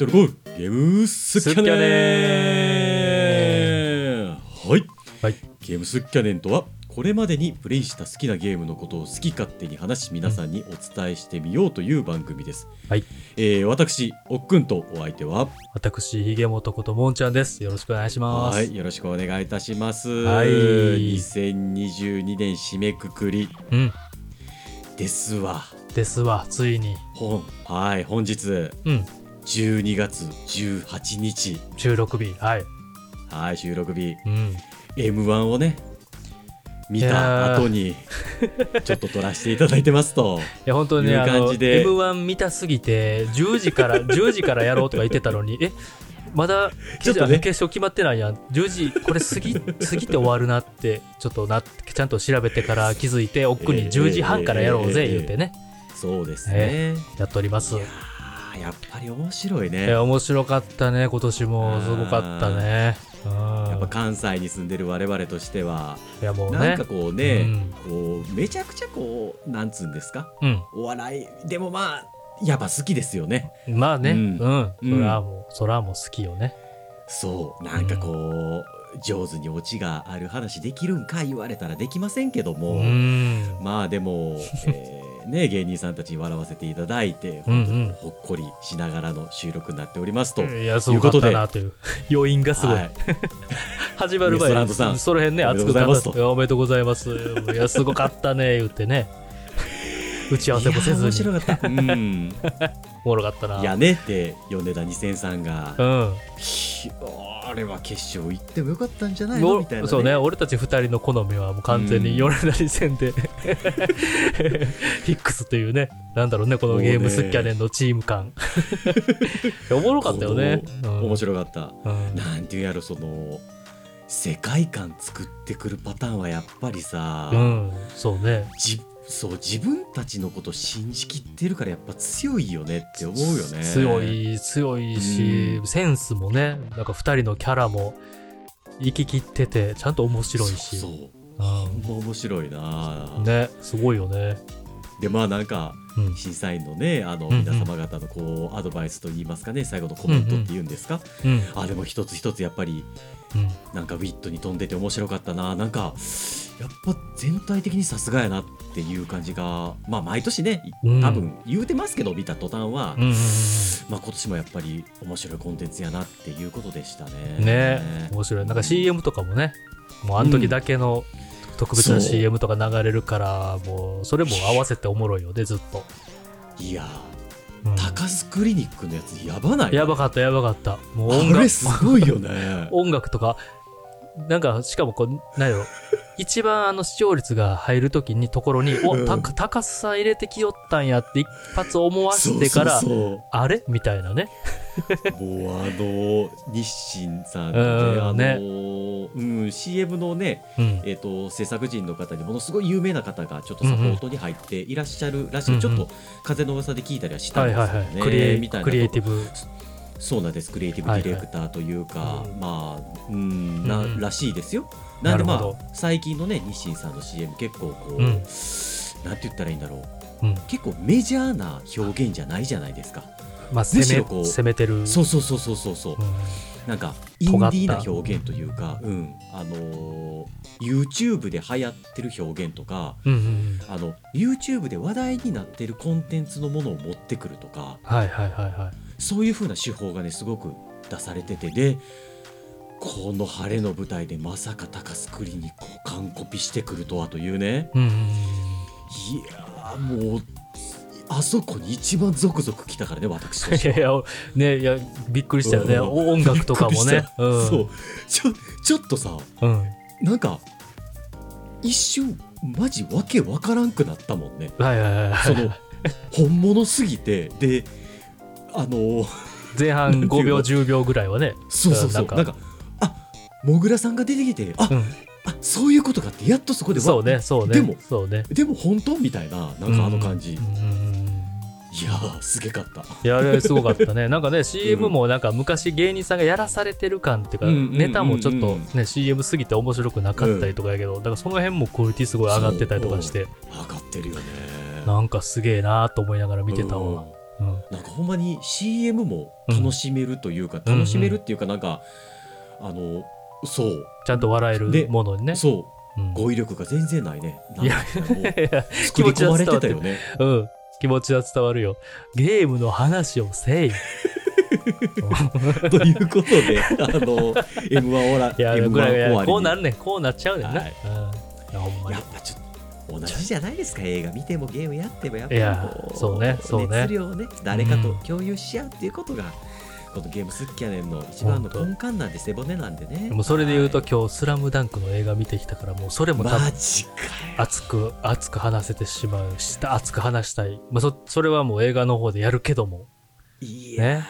トルコール。ゲームスキャネン。はい、はい。ゲームスキャネンとはこれまでにプレイした好きなゲームのことを好き勝手に話し皆さんにお伝えしてみようという番組です、はい。えー私おっくんとお相手は？私、ひげもとこともんちゃんです。よろしくお願いします。はい。よろしくお願いいたします、はい。2022年締めくくり。うん。ですわ。ですわ、ついに。ほんはい本日。うん。12月18日収録日。はい。はい収録日うん。M1 をね見た後にちょっと撮らせていただいてますと いや、本当にね、感じで M1 見たすぎて、10時から、10時からやろうとか言ってたのに、えまだ ちょっとね決勝決まってないやん。10時、これ過ぎ、過ぎて終わるなって、ちょっとな、ちゃんと調べてから気づいて、奥に10時半からやろうぜ、えー言ってね、そうですね、やっております。いやっぱり面白いね面白かったね、今年も。すごかったね。うん。やっぱ関西に住んでる我々としてはいや、もうね。なんかこうね、うんこうめちゃくちゃこうなんつうんですか？うん。お笑いでもまあやっぱ好きですよねまあね、ううんん。うんそれはもう、それはもう好きよね。そうなんかこう、上手にオチがある話できるんか言われたらできませんけども、うん。まあでも、えーね、芸人さんたちに笑わせていただいて、うんうんほっこりしながらの収録になっておりますと。いや、すごかったなという。余韻がすごい。はい、始まる前に、その辺ね、熱くとうございますとおめでとうございます。いや、すごかったね、言ってね。打ち合わせもせずいやー面に。白かった。うん。おもろかったな。いやねって米田2000さんが、うん。ひあれは決勝行ってもよかったんじゃないのみたいな、ね。おそうね、俺たち二人の好みはもう完全に米田戦で、フィックスというね、なんだろうね、このゲームスキャネンのチーム感。おもろかったよね。うん面白かった。うんなんていうんやろ、その、世界観作ってくるパターンはやっぱりさ、うん、そうね。じそう自分たちのこと信じきってるからやっぱ強いよねって思うよね。強い、強いし、うんセンスもね、なんか二人のキャラも生き切ってて、ちゃんと面白いし。そう。うほんま面白いな、んね、すごいよね。でまあなんかうん。審査員のねあの皆様方のこうアドバイスといいますかね最後のコメントっていうんですか、うん。あでも一つ一つやっぱりうん。なんかウィットに飛んでて面白かったななんかやっぱ全体的にさすがやなっていう感じがまあ毎年ねうん多分言うてますけど見た途端は、うんうんまあ今年もやっぱり面白いコンテンツやなっていうことでしたね。うん。ね、面白い。なんか CM とかもね、もうあの時だけの特別な CM とか流れるから、もうそれも合わせておもろいよね、ずっと。いやうん高須クリニックのやつやばない？やばかった、やばかった。もう音あ楽れすごいよね。音楽とか、なんか、しかもこう、なんやろ、一番あの視聴率が入るときにところに、お、うんた高さ入れてきよったんやって一発思わせてから、あれ？みたいなね。もうあの日清さん うんであのねうん CM のねうん。えっ、と制作陣の方にものすごい有名な方がちょっとサポートに入っていらっしゃるらしい、うんうんちょっと風の噂で聞いたりはしたんはいですよね。はいはい。クリエイみたいなクリエイティブ。そうなんですクリエイティブディレクターというか、まあうんらしいですよ。なんでまあ最近のね日清さんの CM 結構こう、うんなんて言ったらいいんだろううん。結構メジャーな表現じゃないじゃないですか。まあ、む攻め、攻めてる。そうそうそうそうそうそう。うんなんかインディーな表現というか、うん、あのー YouTube で流行ってる表現とか、うんうんうん。あの YouTube で話題になってるコンテンツのものを持ってくるとか、はいはいはいはい。そういう風な手法がねすごく出されててで、この晴れの舞台でまさか高須クリニックを完コピしてくるとはというね。うん。いやーもうあそこに一番ゾクゾク来たからね私としては いやね、いや、びっくりしたよね。うんお音楽とかもね。うん。そうちょちょっとさうん。なんか一瞬マジわけわからんくなったもんねはいはいはいはい。その本物すぎてであの前半5秒、10秒ぐらいはね。そうそうそうなかなんんかあもぐらさんが出てきてあ、うん。あそういうことかってやっとそこでわそうね、そうね。でもそうね。でも本当？みたいななんかあの感じ、うんうんうんうんいやーすげかったいや、あれすごかったね。なんかね、CM もなんか昔芸人さんがやらされてる感っていうか、うんうんうんうんネタもちょっとね、CM すぎて面白くなかったりとかやけど、だからその辺もクオリティすごい上がってたりとかして、上がってるよねなんかすげえなーと思いながら見てたわ。うんなんかほんまに CM も楽しめるというか、楽しめるっていうかなんか、あのそうちゃんと笑えでるものにね。そううん語彙力が全然ないねいや 作り込まれてたよねうん。気持ちは伝わるよ。ゲームの話をせい。ということであの M1 オラいや、M1 ぐらい終わりにこうなるねん。こうなっちゃうねんな。はいうん。いやっ。ぱちょっと同じじゃないですか映画。見てもゲームやってもやっぱいやこそうねそうね。熱量をね誰かと共有し合うっていうことが、このゲーム好きやねんの一番の根幹なんで背骨なんでね。もうそれで言うとはい今日、スラムダンクの映画見てきたから、もうそれもマジかよ。熱く、熱く話せてしまうし、熱く話したい。まあ、そ、それはもう映画の方でやるけども。いやね。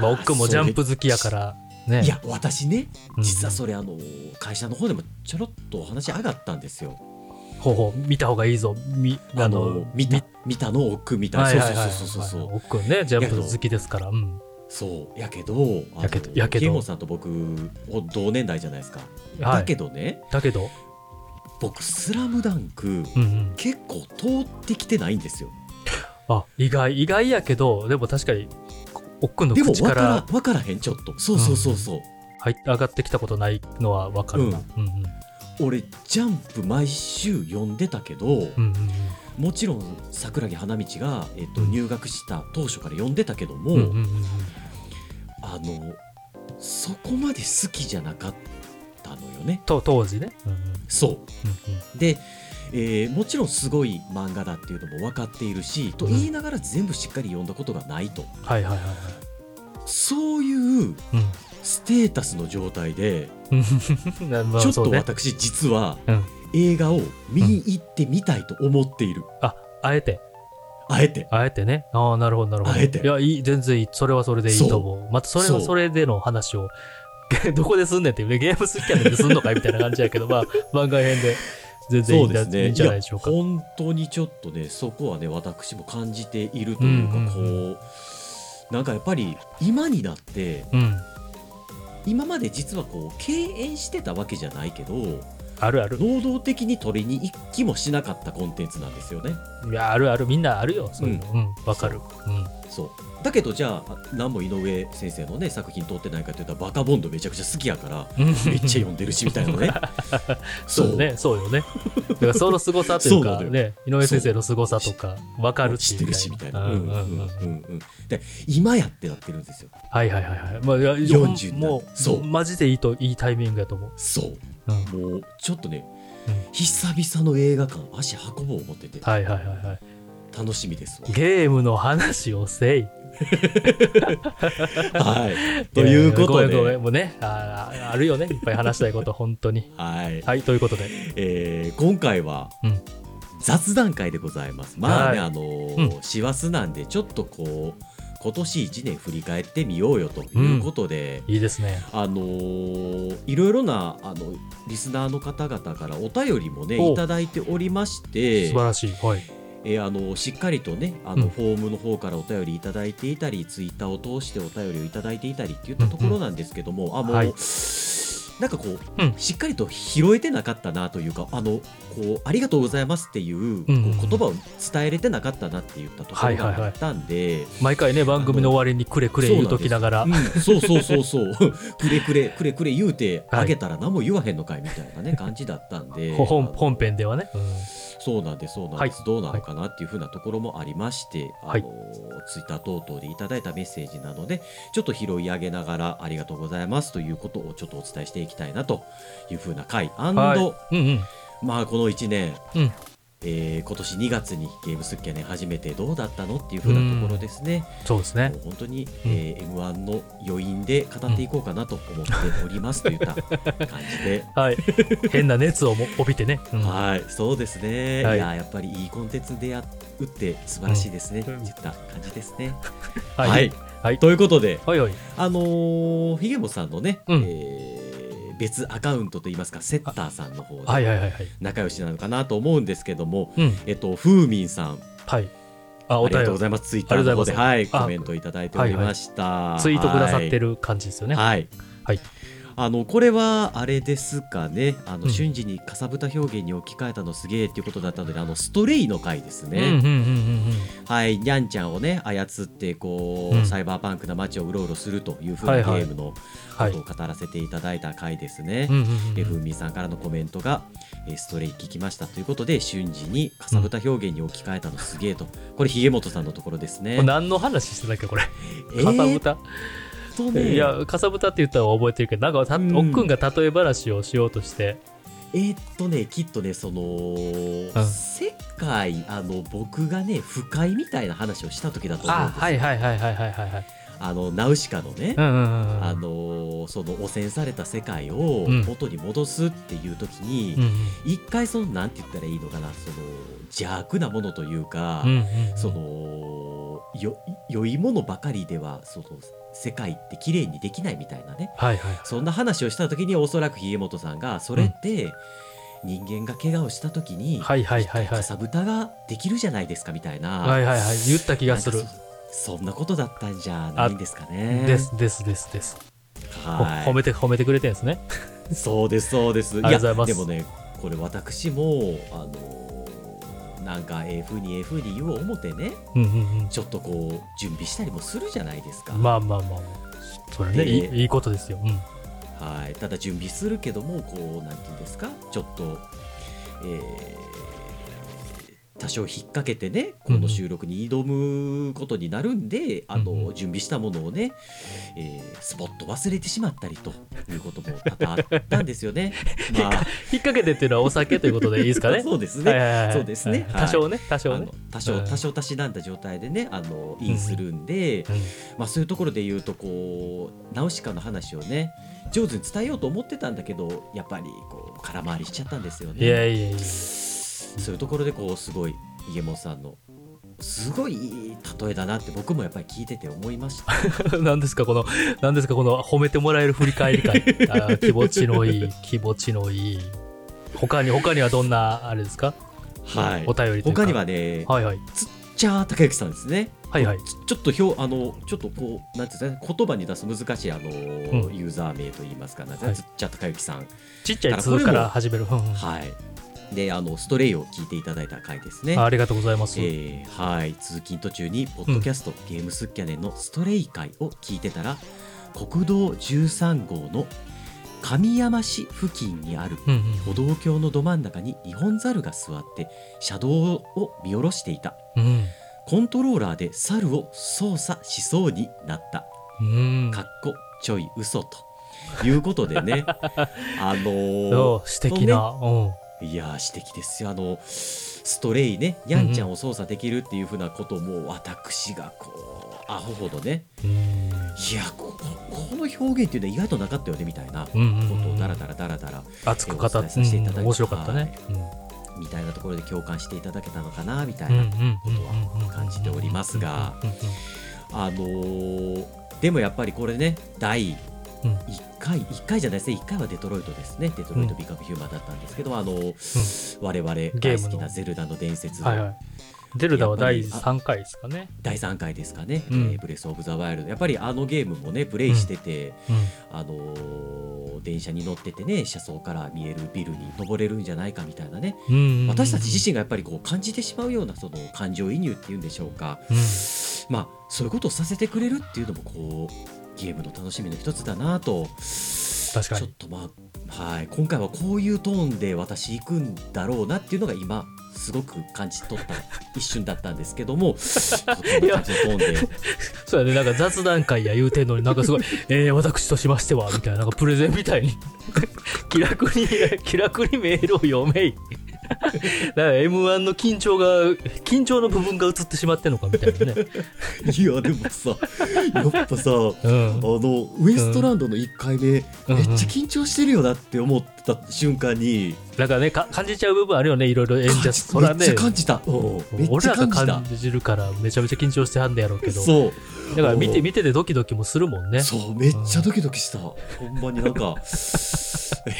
まあ、奥もジャンプ好きやから、ね。いや私ねうん。実はそれあの会社の方でもちょろっとお話上がったんですよほう、見た方がいいぞ。み、あの見た見たの奥みたいなはい。そうそうそうそうそう奥ね、ジャンプ好きですから。うん。そうやけどやけどやけどケイモンさんと僕同年代じゃないですか、はいだけどねだけど、僕「スラムダンクうんうん。結構通ってきてないんですよあ、意外、意外やけど、でも確かに、奥くんのでも口か分からら分からへんちょっとそうそうそうそう、入っ上がってきたことないのはわかるな。うんうん。俺ジャンプ毎週読んでたけど、うんうんうん。もちろん桜木花道が、えっとうん入学した当初から読んでたけども、うんうんうんうん。あのそこまで好きじゃなかったのよねと当時ね。うんうんそううんうんで、えーもちろんすごい漫画だっていうのも分かっているし、と言いながら全部しっかり読んだことがないとはいはいはいはい。そういうステータスの状態で、ちょっと。私実はうん映画を見に行ってみたいと思っている、あ、あえて。あえてあえてね。ああ、なるほど、なるほど。あえていや、いい、全然いい。それはそれでいいと思う。また、それはそうそれでの話を、どこですんねんっていうね、ゲーム好きやねんですんのかいみたいな感じやけど、まあ、番外編で全然いいそうですねいいんじゃないでしょうか。本当にちょっとねそこはね私も感じているというか、うんうんこうなんかやっぱり今になってうん。今まで実はこう敬遠してたわけじゃないけどあるある。能動的に取りに行きもしなかったコンテンツなんですよねいや、あるある。みんなあるよ。そういうの。うん。わ、かる。うん。そうだけどじゃあ何も井上先生のね作品通ってないかというとバカボンドめちゃくちゃ好きやからめっちゃ読んでるしみたいなね そうね、そうよね。だからその凄さというか、そうなのよね、井上先生の凄さとか、わかるっていう知ってるしみたいな。ううんんうんうんうんうんで今やってなってるんですよ。はいはいはいはい。まあ、いや40もう、そうマジでいいと、いいタイミングやと思う。そううん。もうちょっとね、うん久々の映画館足運ぼう思っててはいはいはいはい。楽しみですわ。ゲームの話をせい。はい。ということで、もうね、あーあるよね。いっぱい話したいこと、本当に。はい、はい、ということで。えー今回はうん雑談会でございます。まあね、はいあのー師走なんでちょっとこう今年1年振り返ってみようよということで。いいですね。あのーいろいろなあのリスナーの方々からお便りもねおいただいておりまして素晴らしい。はい。えーあのしっかりとねあうんのフォームの方からお便りいただいていたり、ツイッターを通してお便りをいただいていたりっていったところなんですけども、あもう、はいなんかこう、うん。しっかりと拾えてなかったなというかあのこうありがとうございますっていう,、うんこう言葉を伝えれてなかったなって言ったところがあったんで、毎回ね、番組の終わりにくれくれ言うときながら。う。ん、そうそうそうそう。くれくれくれくれ言うてあげたら何も言わへんのかいみたいなね感じだったんで。本編ではね。うんそうなんですそうなんです、はい。どうなのかなっていうふうなところもありまして、はい。あのツイッター等々でいただいたメッセージなのでちょっと拾い上げながらありがとうございますということをちょっとお伝えしていきたいなというふうな回。はい。うんうん。まあこの1年、うんえー今年2月にゲームスッキャネン始めてどうだったのっていうふうなところですね。そうですね。本当に、えー M1 の余韻で語っていこうかなと思っておりますといった感じで。はい。変な熱をも帯びてね。うんはい、そうですね。はいい、や、やっぱりいいコンテンツ出会うって素晴らしいですね。うんっていった感じですね。はい。はい、はいということで、はいはい。あのー、ひげもさんのね、うんえー別アカウントといいますか、セッターさんの方ではいはいはいはい。仲良しなのかなと思うんですけども、うん。えっと、ふうみんさん、はい。あ、おありがとうご便ざいます。ツイッターの方で、あはい、コメントいただいておりました。り、ツイートくださってる感じですよね。はい。はいあのこれはあれですかね。あの、うん。瞬時にかさぶた表現に置き換えたのすげえっていうことだったのであのストレイの回ですね、うんうんうんうんはい。にゃんちゃんをね操ってこう、うん。サイバーパンクな街をうろうろするというふうなゲームのはい。ことを語らせていただいた回ですね。ふんみんさんからのコメントが、えーストレイ聞きましたということで瞬時にかさぶた表現に置き換えたのすげえと。これひげもとさんのところですね。何の話してたっけこれ？えーかさぶた、とねいやかさぶたって言ったら覚えてるけどなんかたうん。おっくんが例え話をしようとして。えーっとねきっとねその、世界あの僕がね不快みたいな話をした時だと思うんあですよ。はいはいはいはいはいはいはい。あのナウシカのね、うんうんうんうん。あのその汚染された世界をうん。元に戻すっていう時に、うんうん。一回そのなんて言ったらいいのかなその邪悪なものというか、うんうん。そのよ良いものばかりではその世界って綺麗にできないみたいなね。はいはいそんな話をした時におそらくひげもとさんがそれって人間が怪我をした時に、はいはいはいはい。かさぶたができるじゃないですかみたいな、はいはいはい。言った気がする。そそんなことだったんじゃないんですかね。ですですですです。ほはい。褒めて褒めてくれてんですね。そうですそうです。ありがとうございます。やでもねこれ私もあのなんかええ風にええ風に言おう思ってねうんうんうん。ちょっとこう準備したりもするじゃないですか。まあまあまあまあ。それねでいいいいことですよ、うん、はい、ただ準備するけどもこうなんていうんですか？ちょっと、えー多少引っ掛けてねこの収録に挑むことになるんで、あのうんうん。準備したものをね、えースポッと忘れてしまったりということも多々あったんですよね。まあ。引っ掛けてっていうのはお酒ということでいいですかね。そうですね。はいはいはいそうですね。はい。多少ね多少ね。あの多少うん。多少たしなんだ状態でねあのインするんで、うんまあ、そういうところで言うとこうナウシカの話をね上手に伝えようと思ってたんだけどやっぱりこう空回りしちゃったんですよね。いやいやいやそういうところでこうすごいイエモンさんのすごいいい例えだなって僕もやっぱり聞いてて思いました。何ですかこの何ですかこの褒めてもらえる振り返り会。あ気持ちのいい気持ちのいい他に他にはどんなあれですかはいお。便りとか他にはね、はいはいつっちゃー高之さんですね。はいはいちちょっと表あのちょっとこうなんていうんですかね言葉に出す難しいあの、んユーザー名といいますかなんはいつっちゃ高之さん。ちっちゃい通から始めるうんうんはい。であのストレイを聞いていただいた回ですね。ありがとうございます、えーはい。通勤途中にポッドキャスト、ゲームスッキャネンのストレイ会を聞いてたら国道13号の神山市付近にあるうんうん歩道橋のど真ん中にニホンザルが座って車道を見下ろしていた。うん。コントローラーで猿を操作しそうになった。うん。かっこちょい嘘ということでね。あのーそう素敵な、うんいやー指摘ですよ。あのストレイねニャンちゃんを操作できるっていうふうなことも私がこうアホほどね。うん。いやこの表現っていうのは意外となかったよねみたいな。こうんうんとうん。をダラダラダラダラ熱く語って、お伝えさせていただい。たうん。面白かったね、みたいなところで共感していただけたのかなみたいうんうんなことは感じておりますが。うんうん。あのーでもやっぱりこれね第うん1回1回じゃないですね。1回はデトロイトですね。デトロイト・ビカム・ヒューマンだったんですけど、あの我々大好きなゼルダの伝説はいはい。ゼルダは第やっぱり3回ですかね。第3回ですかね、うん。えーブレス・オブ・ザ・ワイルド。やっぱりあのゲームもねプレイしてて、うん。あのー電車に乗っててね車窓から見えるビルに登れるんじゃないかみたいなね、うんうんうん。私たち自身がやっぱりこう感じてしまうようなその感情移入っていうんでしょうか、うん。まあそういうことをさせてくれるっていうのもこうゲームの楽しみの一つだなと。確かに。ちょっとまあ、はい、今回はこういうトーンで私行くんだろうなっていうのが今すごく感じ取った一瞬だったんですけども。そうやね。なんか雑談会や言うてんのになんかすごい「えー、私としましては」みたいな。なんかプレゼンみたいに。気楽に気楽にメールを読めい だから m 1の緊張が緊張の部分が映ってしまってんのかみたいなね、いやでもさ やっぱさうん。あのウエストランドの1回目、うん。めっちゃ緊張してるよなって思った瞬間に、なんかねか感じちゃう部分あるよねいろいろ。演者そらね。めっちゃ感じた、俺らが感じるからめちゃめちゃ緊張してはんねやろうけど。そう。だから見てう。ん見ててドキドキもするもんね。そうめっちゃドキドキした、ほんまになんか。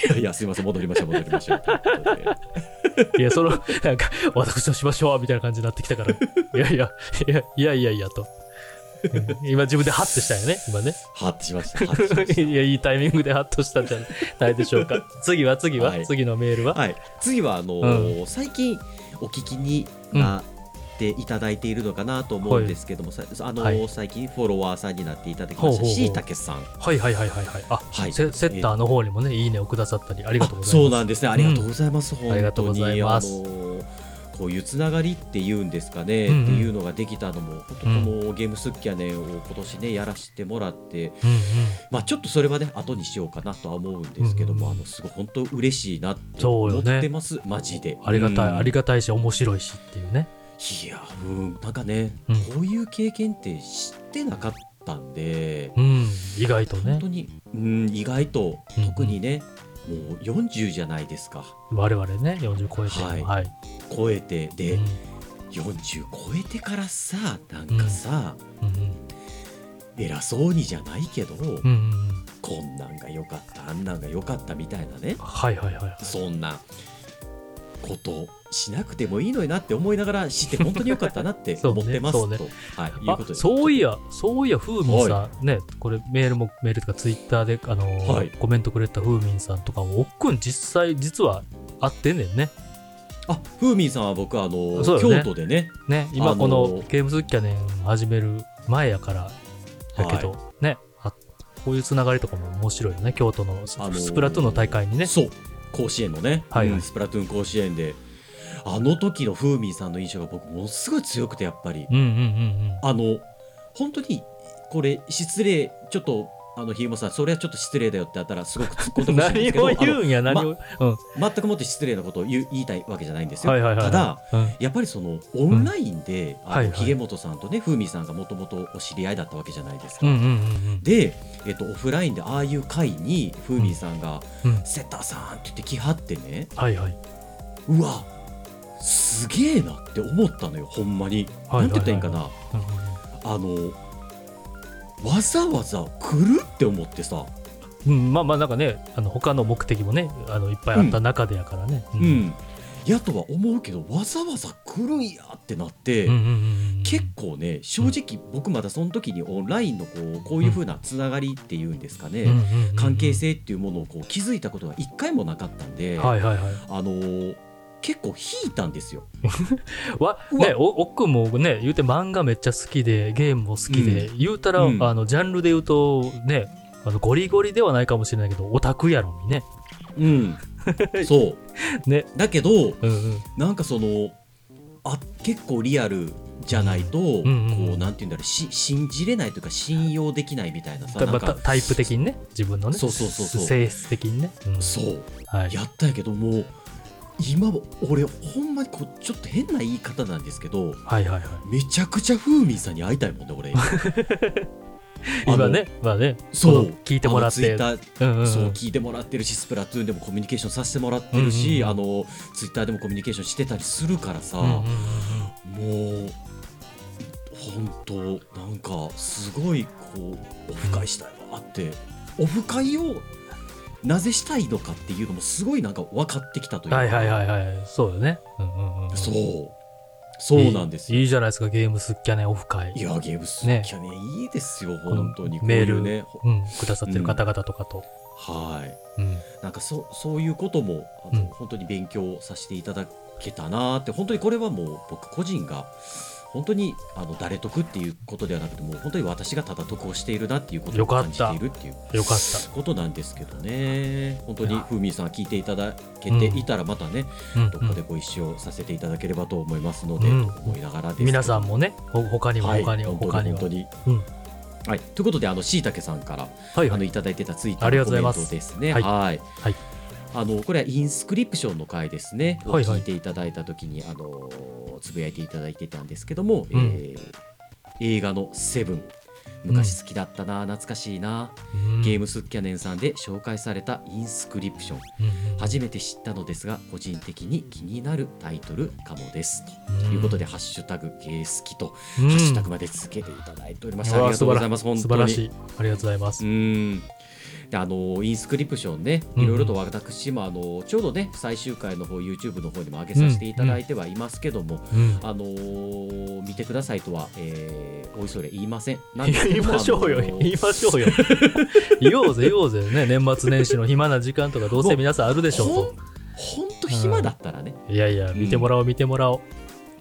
いやいやすいません戻りましょう戻りましょうといやそのなんか私としましょうみたいな感じになってきたから。いやいやいやいやいやいやと。うん今自分でハッとしたよね、今ね。ハッとしました。しまし いや、いいタイミングでハッとしたんじゃないでしょうか。次は次は、はい次のメールは、た。はい。次は、あのー最近お聞きになっていただいているのかなと思うんですけども、さあのーはい最近フォロワーさんになっていただきました、しいたけさん。はいはいはいはいはい。あ、はいセセッターの方にもね、いいねをくださったり、ありがとうございます。そうなんですね。ありがとうございます。本当にありがとうございますあのーこういうつながりっていうんですかね、うんうん。っていうのができたのも、本当このゲームスッキャネンを今年ね、やらせてもらって、うんうん。まあちょっとそれはね、後にしようかなとは思うんですけども、うんうん。あの、すごい本当嬉しいなってそうよね思ってます、マジで。ありがたい、うん。ありがたいし、面白いしっていうね。いや、うん、なんかね、うん。こういう経験って知ってなかったんで、うん、意外とね。本当、に、うん、意外とうんうん。特にね、もう40じゃないですか。我々ね、40超えて、はい。はい。超えてで、うん。40超えてからさなんかさ、うんうん。偉そうにじゃないけど、うんうんうん。こんなんが良かったあんなんが良かったみたいなね。はいはいはいはい。そんなことしなくてもいいのになって思いながら知って本当に良かったなって そうね思ってますそうね。と、はい、いうあことでそういや、そういや、ふうみんさん、ね、これメールも、メールとかツイッターで、あのーはい。コメントくれたふうみんさんとかも、おっくん実際、実は会ってんねんね。あふーみんさんは僕あの、そうよね。京都でね。ね、今あのーこのゲームズキャネン始める前やから、やけど、ね、あこういうつながりとかも面白いよね、京都のス,、あのープラトゥーンの大会にね。そう甲子園のね、はい。はいうんスプラトゥーン甲子園であの時のふーみんさんの印象が僕ものすごい強くてやっぱり、うんうんうん。あの本当にこれ失礼ちょっとあのひいもさんそれはちょっと失礼だよってあったらすごく突っ込んうん。でほしいんです何けど を言うんや、ま何を。うん。あの全くもって失礼なことを言いたいわけじゃないんですよ、はいはいはいはい。ただうん、やっぱりそのオンラインで、あのはいはいひげもとさんとねふーみんさんがもともとお知り合いだったわけじゃないですか、うんうんうんで、えっと、オフラインでああいう会にふーみんさんがうん。うん「セッターさん」って言って来はってねはいはい。うわすげえなって思ったのよほんまに、はいはいはいなんて言ったらいいんかなうんうんうんあのわざわざ来るって思ってさ、うん、まあまあなんかねあの他の目的もねあのいっぱいあった中でやからね。う。んやとは思うけどわざわざ来るんやってなって、うんうんうんうん結構ね正直僕まだその時にオンラインのこうこういう風なつながりっていうんですかね、うんうんうんうん関係性っていうものをこう気づいたことが一回もなかったんで、はいはいはい。あのー結構引いたんですよ。わねおおっくんもね言うて漫画めっちゃ好きでゲームも好きで、言うたら、うん。あのジャンルで言うとねあのゴリゴリではないかもしれないけどオタクやろにね。うん、そう。ね。だけどうんうん。なんかそのあ結構リアルじゃないと、んうんうんこうなんて言うんだろうし信じれないというか信用できないみたいなさなんか。タイプ的にね自分のね。そうそうそうそう。性質的にね。うん。そう。はい。やったんやけどもう今も俺ほんまにこうちょっと変な言い方なんですけどはいはいはい。めちゃくちゃふーみんさんに会いたいもんね俺。今ねまあね。そう。聞いてもらって。ツイッ。ターうんうんうん。そう聞いてもらってるしスプラトゥーンでもコミュニケーションさせてもらってるし、うんうんうん。あのツイッターでもコミュニケーションしてたりするからさ、うんうんうんうん。もう本当なんかすごいこうオフ会したいわって、オフ会をなぜしたいのかっていうのもすごいなんか分かってきたというか、はいはいはいはい。そうよね。うんうんうん。そう。そうなんですよ。いいじゃないですかゲームスッキャネオフ会。いやゲームスキャネいいですよ、本当に。メールねほうん、くださってる方々とかと。はい。うん、なんかそそういうこともあの、うん。本当に勉強させていただけたなーって。本当にこれはもう僕個人が本当にあの誰得っていうことではなくてもう本当に私がただ得をしているなっていうことを感じているっていうよかった。ことなんですけどね。本当にふみさん聞いていただけていたらまたね、うん。どっかでご一緒させていただければと思いますので、うん。と思いながら皆さんもね、ほ他にもはい。他にも本当他にも。に本当に、うん。はい、ということであのしいたけさんからはいはい。あのいただいてたツイーのコメンがとうございます。トですね。はい。はい。はい。あのこれはインスクリプションの回ですね。をはいはい。聞いていただいたときにあのつぶやいていただいてたんですけども、うん。えー映画のセブン昔好きだったな、懐かしいな、うん。ゲームスキャネンさんで紹介されたインスクリプション。うんうん初めて知ったのですが個人的に気になるタイトルかもです。とうん。いうことで、ハッシュタグゲー好きと、うん。ハッシュタグまでつけていただいておりましたありがとうございます本当に。素晴らしい。ありがとうございます。うん。であのインスクリプションねうんいろいろと私もあのちょうどね最終回の方 YouTube の方にも上げさせていただいてはいますけども、うんあのー見てくださいとは、えーおいそれ言いません。なん言いましょうよ、あのー言いましょうよ。言おうぜ、言おうぜ。ね、年末年始の暇な時間とかどうせ皆さんあるでしょうほんほんと暇だったらね、と。いやいや、見てもらおう、見てもらおう。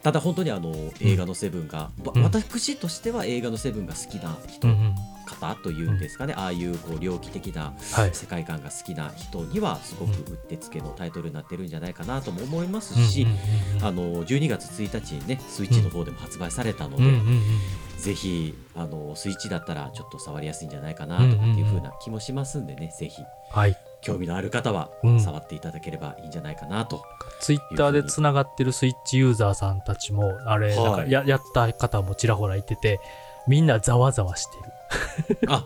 ただ本当にあの映画のセブンが、私としては映画のセブンが好きな人、うんうん。方というんですかね、ああいうこう猟奇的なはい。世界観が好きな人にはすごくうってつけのタイトルになってるんじゃないかなとも思いますし、うんうんうんうんあの12月1日にねスイッチの方でも発売されたので、うんうんうんぜひあのスイッチだったらちょっと触りやすいんじゃないかなとかっていう風な気もしますんでね、ぜひはい。興味のある方はうん触っていただければいいんじゃないかなと。ツイッターでつながってるスイッチユーザーさんたちも、あれ、はいなんかややった方もちらほらいてて、みんなざわざわしてあ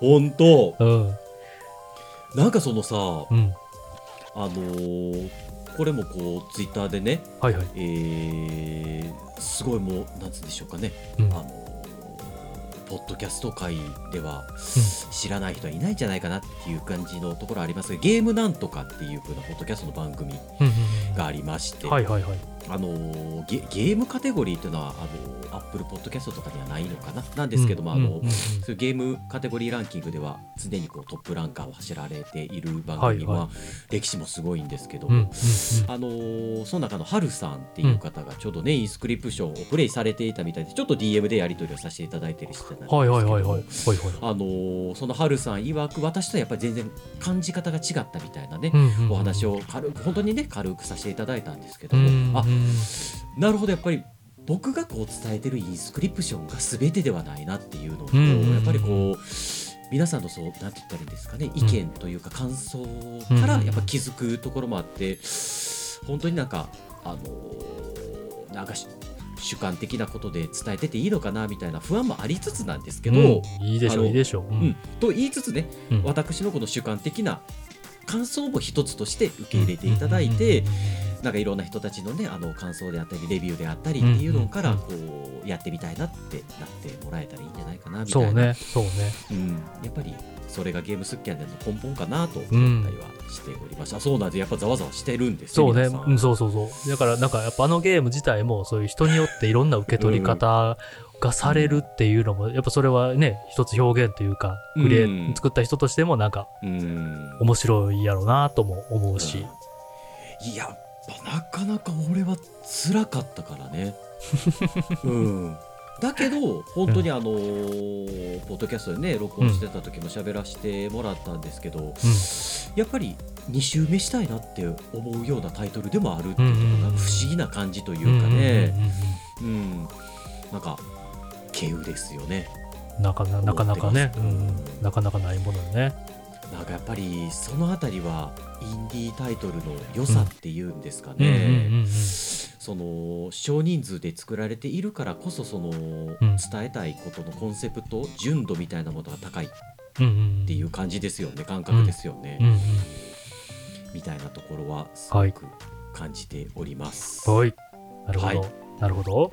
本当る。うん。なんかそのさうん。あのーこれもこうツイッターでね、はいはい。えーすごいもうなんつうんでしょうかね、うんあのーポッドキャスト界では知らない人はいないんじゃないかなっていう感じのところありますがゲームなんとかっていう風なポッドキャストの番組がありまして、はいはいはい。あのーゲゲームカテゴリーっていうのはあのアップルポッドキャストとかにはないのかな？なんですけども、あのうんうんうんうん。そういうゲームカテゴリーランキングでは常にこうトップランカーを走られている番組は、はいは歴史もすごいんですけどあのーその中のハルさんっていう方がちょうどね、インスクリプションをプレイされていたみたいでちょっと DM でやり取りをさせていただいてるしてたんですけどはいはいはいはい。はいはい。あのーそのハルさん曰く私とはやっぱり全然感じ方が違ったみたいなね、お話を軽く本当にね軽くさせていただいたんですけども、あなるほど。やっぱり僕がこう伝えてるインスクリプションが全てではないなっていうのと、やっぱりこう皆さんのそうなんて言ったらいいんですかね意見というか感想からやっぱ気づくところもあって本当になんかあのーなんかし主観的なことで伝えてていいのかなみたいな不安もありつつなんですけど、うん。いいでしょういいでしょう。ううん、と言いつつね、うん。私のこの主観的な感想も一つとして受け入れていただいて、なんかいろんな人たちのねあの感想であったりレビューであったりっていうのからうんこうやってみたいなってなってもらえたらいいんじゃないかなみたそういなね。そうね。うん、やっぱりそれがゲームスッキャンでの根本かなと思ったりはしておりました、そうなんです。やっぱざわざわしてるんですよそうね、うん、そうそうそう。だから、なんか、やっぱあのゲーム自体も、そういう人によっていろんな受け取り方がされるっていうのも、やっぱそれはね、一つ表現というか、クリエ、うん作った人としても、なんか、うん。面白いやろうなとも思うし。いやぱなかなか俺は辛かったからね。うん。だけど本当にあのーポッドキャストでね録音してた時も喋らせてもらったんですけど、やっぱり2周目したいなって思うようなタイトルでもあるっていうところが不思議な感じというかね。うんなんか稀有ですよね。うんなかななかなかね、うん。なかなかないものよね。なんかやっぱりそのあたりはインディータイトルの良さっていうんですかね、その少人数で作られているからこそその伝えたいことのコンセプト純度みたいなものが高いっていう感じですよね。感覚ですよね、みたいなところはすごく感じております。はい。なるほど。はい。なるほど。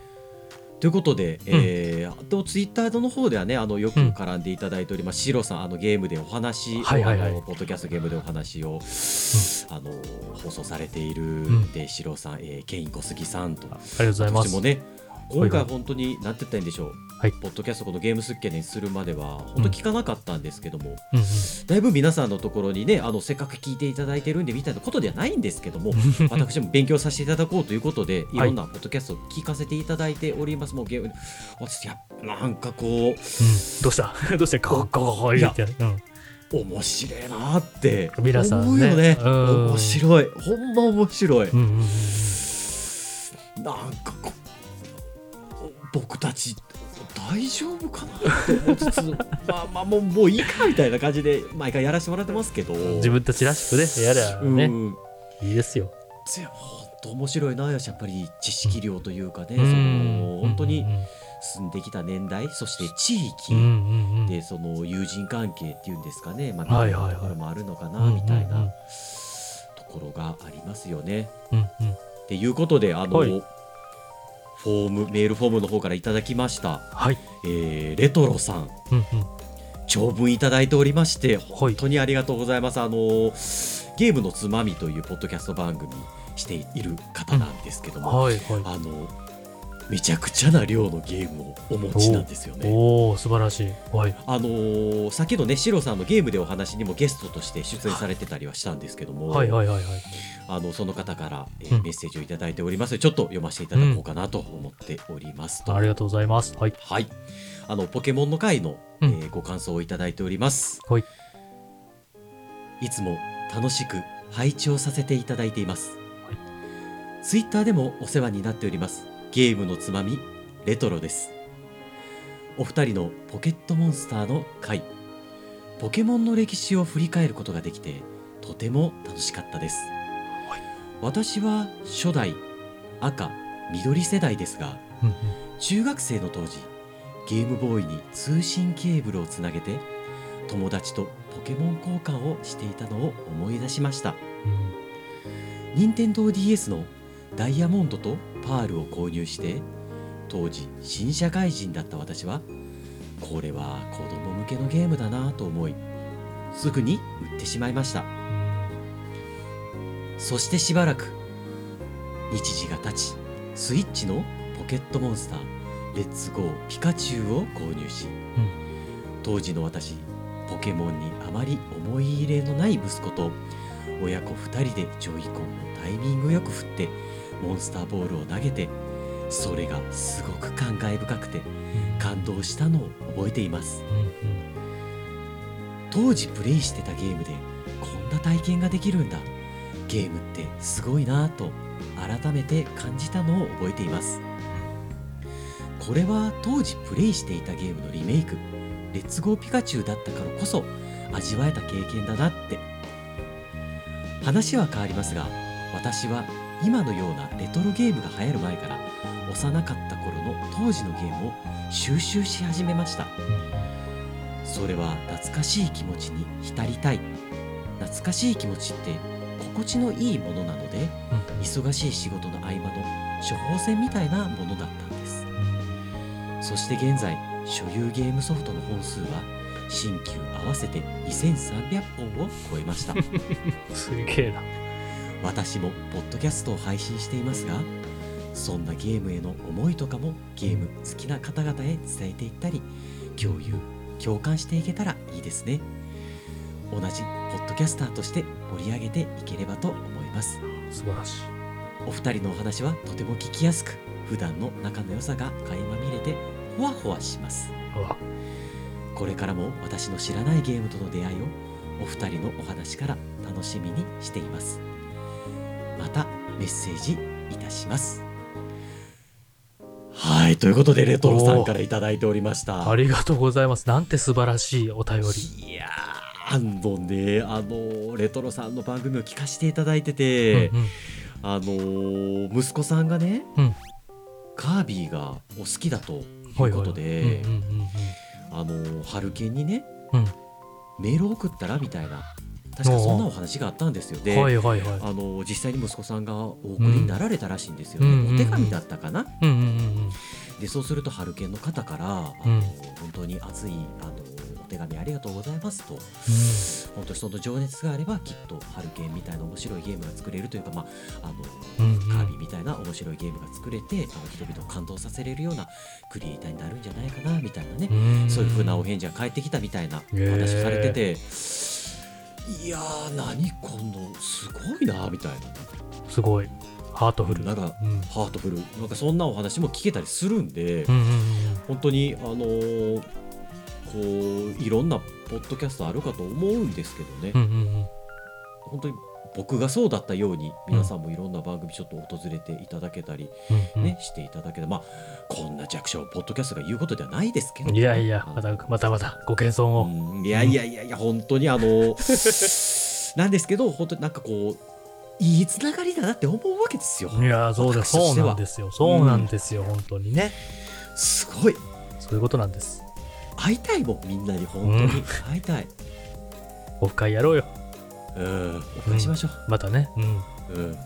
ということで、えーあとツイッターの方ではねあのよく絡んでいただいております、シロさんあのゲームでお話を、はいはいはい。あのポッドキャストゲームでお話を、あの放送されているんで、シロさん、えー、ケイン小杉さんと。ありがとうございます。私もね今回はい。はい本当に何て言ったらいいんでしょう、はい。ポッドキャストこのゲームスッキャにするまでは本当聞かなかったんですけども、うんうん。だいぶ皆さんのところにねあのせっかく聞いていただいてるんでみたいなことではないんですけども 私も勉強させていただこうということでい。ろんなポッドキャストを聞かせていただいております、もうゲーム私やなんかこうん。どうした？どうした？かかかか言うて面白いなって皆さんね。思うよね。うん。面白い。ほんま面白い、うんうんうんなんかこ僕たち大丈夫かなって思いつつ まあまあもうもういいかみたいな感じで毎回やらせてもらってますけど。自分たちらしくね、やりゃね、うんいいですよ。でも本当面白いなやっぱり知識量というかね、うそんの本当に住んできた年代そして地域、でその友人関係っていうんですかね、まあ、はいはいはい。ところもあるのかな、うん。みたいなところがありますよね。うんうん。っていうことであの、はいフォームメールフォームの方からいただきました、はい。えーレトロさん。うんうん。長文いただいておりまして本当にありがとうございます、あのゲームのつまみというポッドキャスト番組している方なんですけども、はいはい。あのめちゃくちゃな量のゲームをお持ちなんですよね。おお素晴らしい。はい。あのー先のねシロさんのゲームでお話にもゲストとして出演されてたりはしたんですけども、はいはいはいはい。あのその方から、えーうん。メッセージをいただいております。ちょっと読ませていただこうかなと思っております。と、ありがとうございます。はい。はい。あのポケモンの回の、うん。えーご感想をいただいております。はい。いつも楽しく拝聴させていただいています、はい。ツイッターでもお世話になっておりますゲームのつまみレトロです。お二人のポケットモンスターの回。ポケモンの歴史を振り返ることができてとても楽しかったです、はい私は初代赤緑世代ですがうんうん中学生の当時ゲームボーイに通信ケーブルをつなげて友達とポケモン交換をしていたのを思い出しました。任天堂 d s のダイヤモンドとパールを購入して当時新社会人だった私はこれは子供向けのゲームだなと思いすぐに売ってしまいました。そしてしばらく日時が経ちスイッチのポケットモンスターレッツゴーピカチュウを購入し、当時の私ポケモンにあまり思い入れのない息子と親子2人でジョイコンをタイミングよく振ってモンスターボールを投げてそれがすごく感慨深くて感動したのを覚えています。当時プレイしてたゲームでこんな体験ができるんだ。ゲームってすごいなぁと改めて感じたのを覚えています。これは当時プレイしていたゲームのリメイク「レッツゴーピカチュウ」だったからこそ味わえた経験だなって。話は変わりますが私は今のようなレトロゲームが流行る前から幼かった頃の当時のゲームを収集し始めました。それは懐かしい気持ちに浸りたい。懐かしい気持ちって心地のいいものなのでうん。忙しい仕事の合間の処方箋みたいなものだったんです。そして現在所有ゲームソフトの本数は新旧合わせて2300本を超えました。すげえな私もポッドキャストを配信していますがそんなゲームへの思いとかもゲーム好きな方々へ伝えていったり共有共感していけたらいいですね。同じポッドキャスターとして盛り上げていければと思います。素晴らしい。お二人のお話はとても聞きやすく普段の仲の良さが垣間見れてほわほわします。これからも私の知らないゲームとの出会いをお二人のお話から楽しみにしていますまたメッセージいたします。はいということでレトロさんからいただいておりました。ありがとうございます。なんて素晴らしいお便り。いやーあのねあのレトロさんの番組を聞かせていただいてて、うんうん。あのー息子さんがね、うん。カービィがお好きだということで、あのー春犬にね、うん。メールを送ったらみたいな確かそんなお話があったんですよ。うんで、はいはいはい。あのー実際に息子さんがお送りになられたらしいんですよね、うんうんお手紙だったかな、うんうんうんでそうすると春犬の方から、あのうん本当に熱いあのお手紙ありがとうございますと。う本当にその情熱があればきっとハルケンみたいな面白いゲームが作れるというか、まあ、あのんうん。カービィみたいな面白いゲームが作れてあの人々を感動させれるようなクリエイターになるんじゃないかなみたいなね、うんそういう風なお返事が返ってきたみたいなお話されてて、いやー何このすごいなみたいすごい。ハートフル。ななんかうん。ハートフル。なんかそんなお話も聞けたりするんで、うんうん本当にあのーこういろんなポッドキャストあるかと思うんですけどね、うんうんうんうん。本当に僕がそうだったように皆さんもいろんな番組ちょっと訪れていただけたり、うん。うん。ねしていただけたまあこんな弱小ポッドキャストが言うことではないですけど、いやいやまたまたまたご謙遜を、うん。いやいやいやいや本当にあの なんですけど本当になんかこういいつながりだなって思うわけですよ。いやそうです。そうなんですよ。そうなんですよ、本当にね。すごい。そういうことなんです。会いたいもんみんなに本当に。会いたい。オフ会やろうようん、お会いしましょまたねうんう。うん、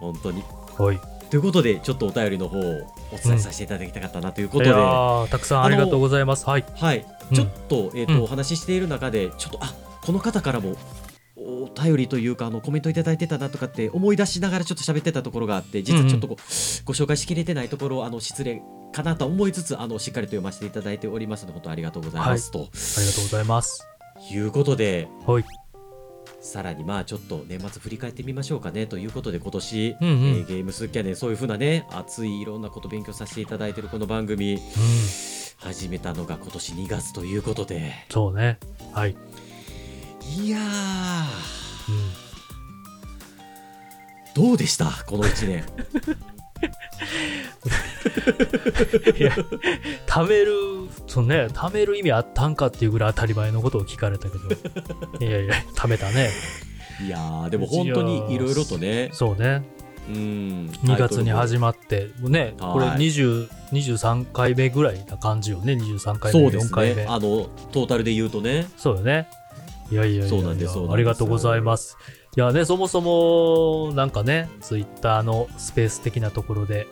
本当に。はいということでちょっとお便りの方をお伝えさせていただきたかったなということで、いやーたくさんありがとうございます。はい。はい、うんちょっと,、えーとうんお話ししている中でちょっとあこの方からもお便りというかあのコメントいただいてたなとかって思い出しながらちょっと喋ってたところがあって実はちょっとこう、ご紹介しきれてないところあの失礼かなと思いつつあのしっかりと読ませていただいておりますので本当ありがとうございます、ありがとうございます。ということではい。さらにまあちょっと年末振り返ってみましょうかねということで今年、うんうんえーゲームスキャネンそういうふうなね熱いいろんなこと勉強させていただいてるこの番組うん。始めたのが今年2月ということでそうね。はい。いやーうん。どうでした？この1年 いや、貯める、そうね、貯める意味あったんかっていうぐらい当たり前のことを聞かれたけど、いやいや、貯めたね。いやーでも本当にいろいろとね。そうね、うん。2月に始ままって、ね、これはい。20 23回目ぐらいな感じよね、23回目、4そうです回目。ね。あのトータルで言うとね。そうよね。いやいやいやいやありがとうございます。いやね、そもそも、なんかね、ツイッターのスペース的なところで、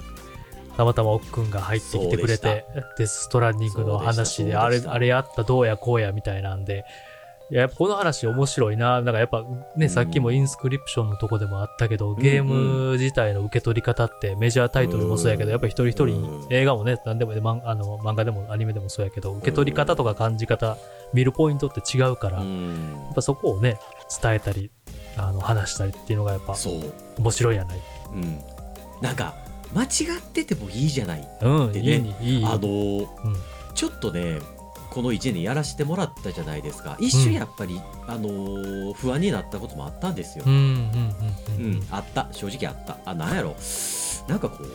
たまたま奥くんが入ってきてくれて、デスストランディングの話で、あれ、あれやった、どうやこうやみたいなんで、いや、やっぱこの話面白いな。なんかやっぱね、さっきもインスクリプションのとこでもあったけど、ゲーム自体の受け取り方ってメジャータイトルもそうやけど、うん。やっぱ一人一人うん。映画もね、何でもね、まんあの漫画でもアニメでもそうやけど、受け取り方とか感じ方、見るポイントって違うから、うやんっぱそこをね、伝えたり、あの話したりっていうのがやっぱそう。面白いやない。うん。なんか間違っててもいいじゃない。うん、でね。いいに、いい。あのーうん。ちょっとねこの1年やらせてもらったじゃないですか。一瞬やっぱり、あのー不安になったこともあったんですよ。うん、うん、うん、ううんん。あった。正直あった。あなんやろ。なんかこう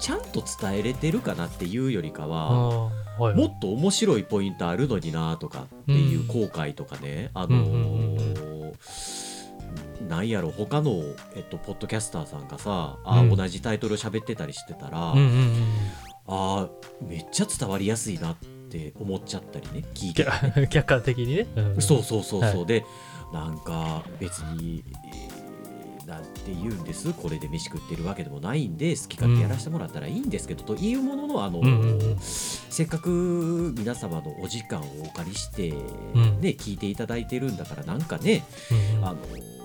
ちゃんと伝えれてるかなっていうよりかは、はい。もっと面白いポイントあるのになとかっていう後悔とかね、あのーうんうんうんなんやろ他の、えっと、ポッドキャスターさんがさあ、うん。同じタイトル喋ってたりしてたら、うん、うん、うん。あーめっちゃ伝わりやすいなって思っちゃったりね聞いてて。ね、客客観的にね。うんそうそうそうそう、はでなんか別に、えーなんて言うんです。これで飯食ってるわけでもないんで好き勝手やらせてもらったらいいんですけど、というもののあの、せっかく皆様のお時間をお借りして、ん。ね聞いていただいてるんだからなんかね、あの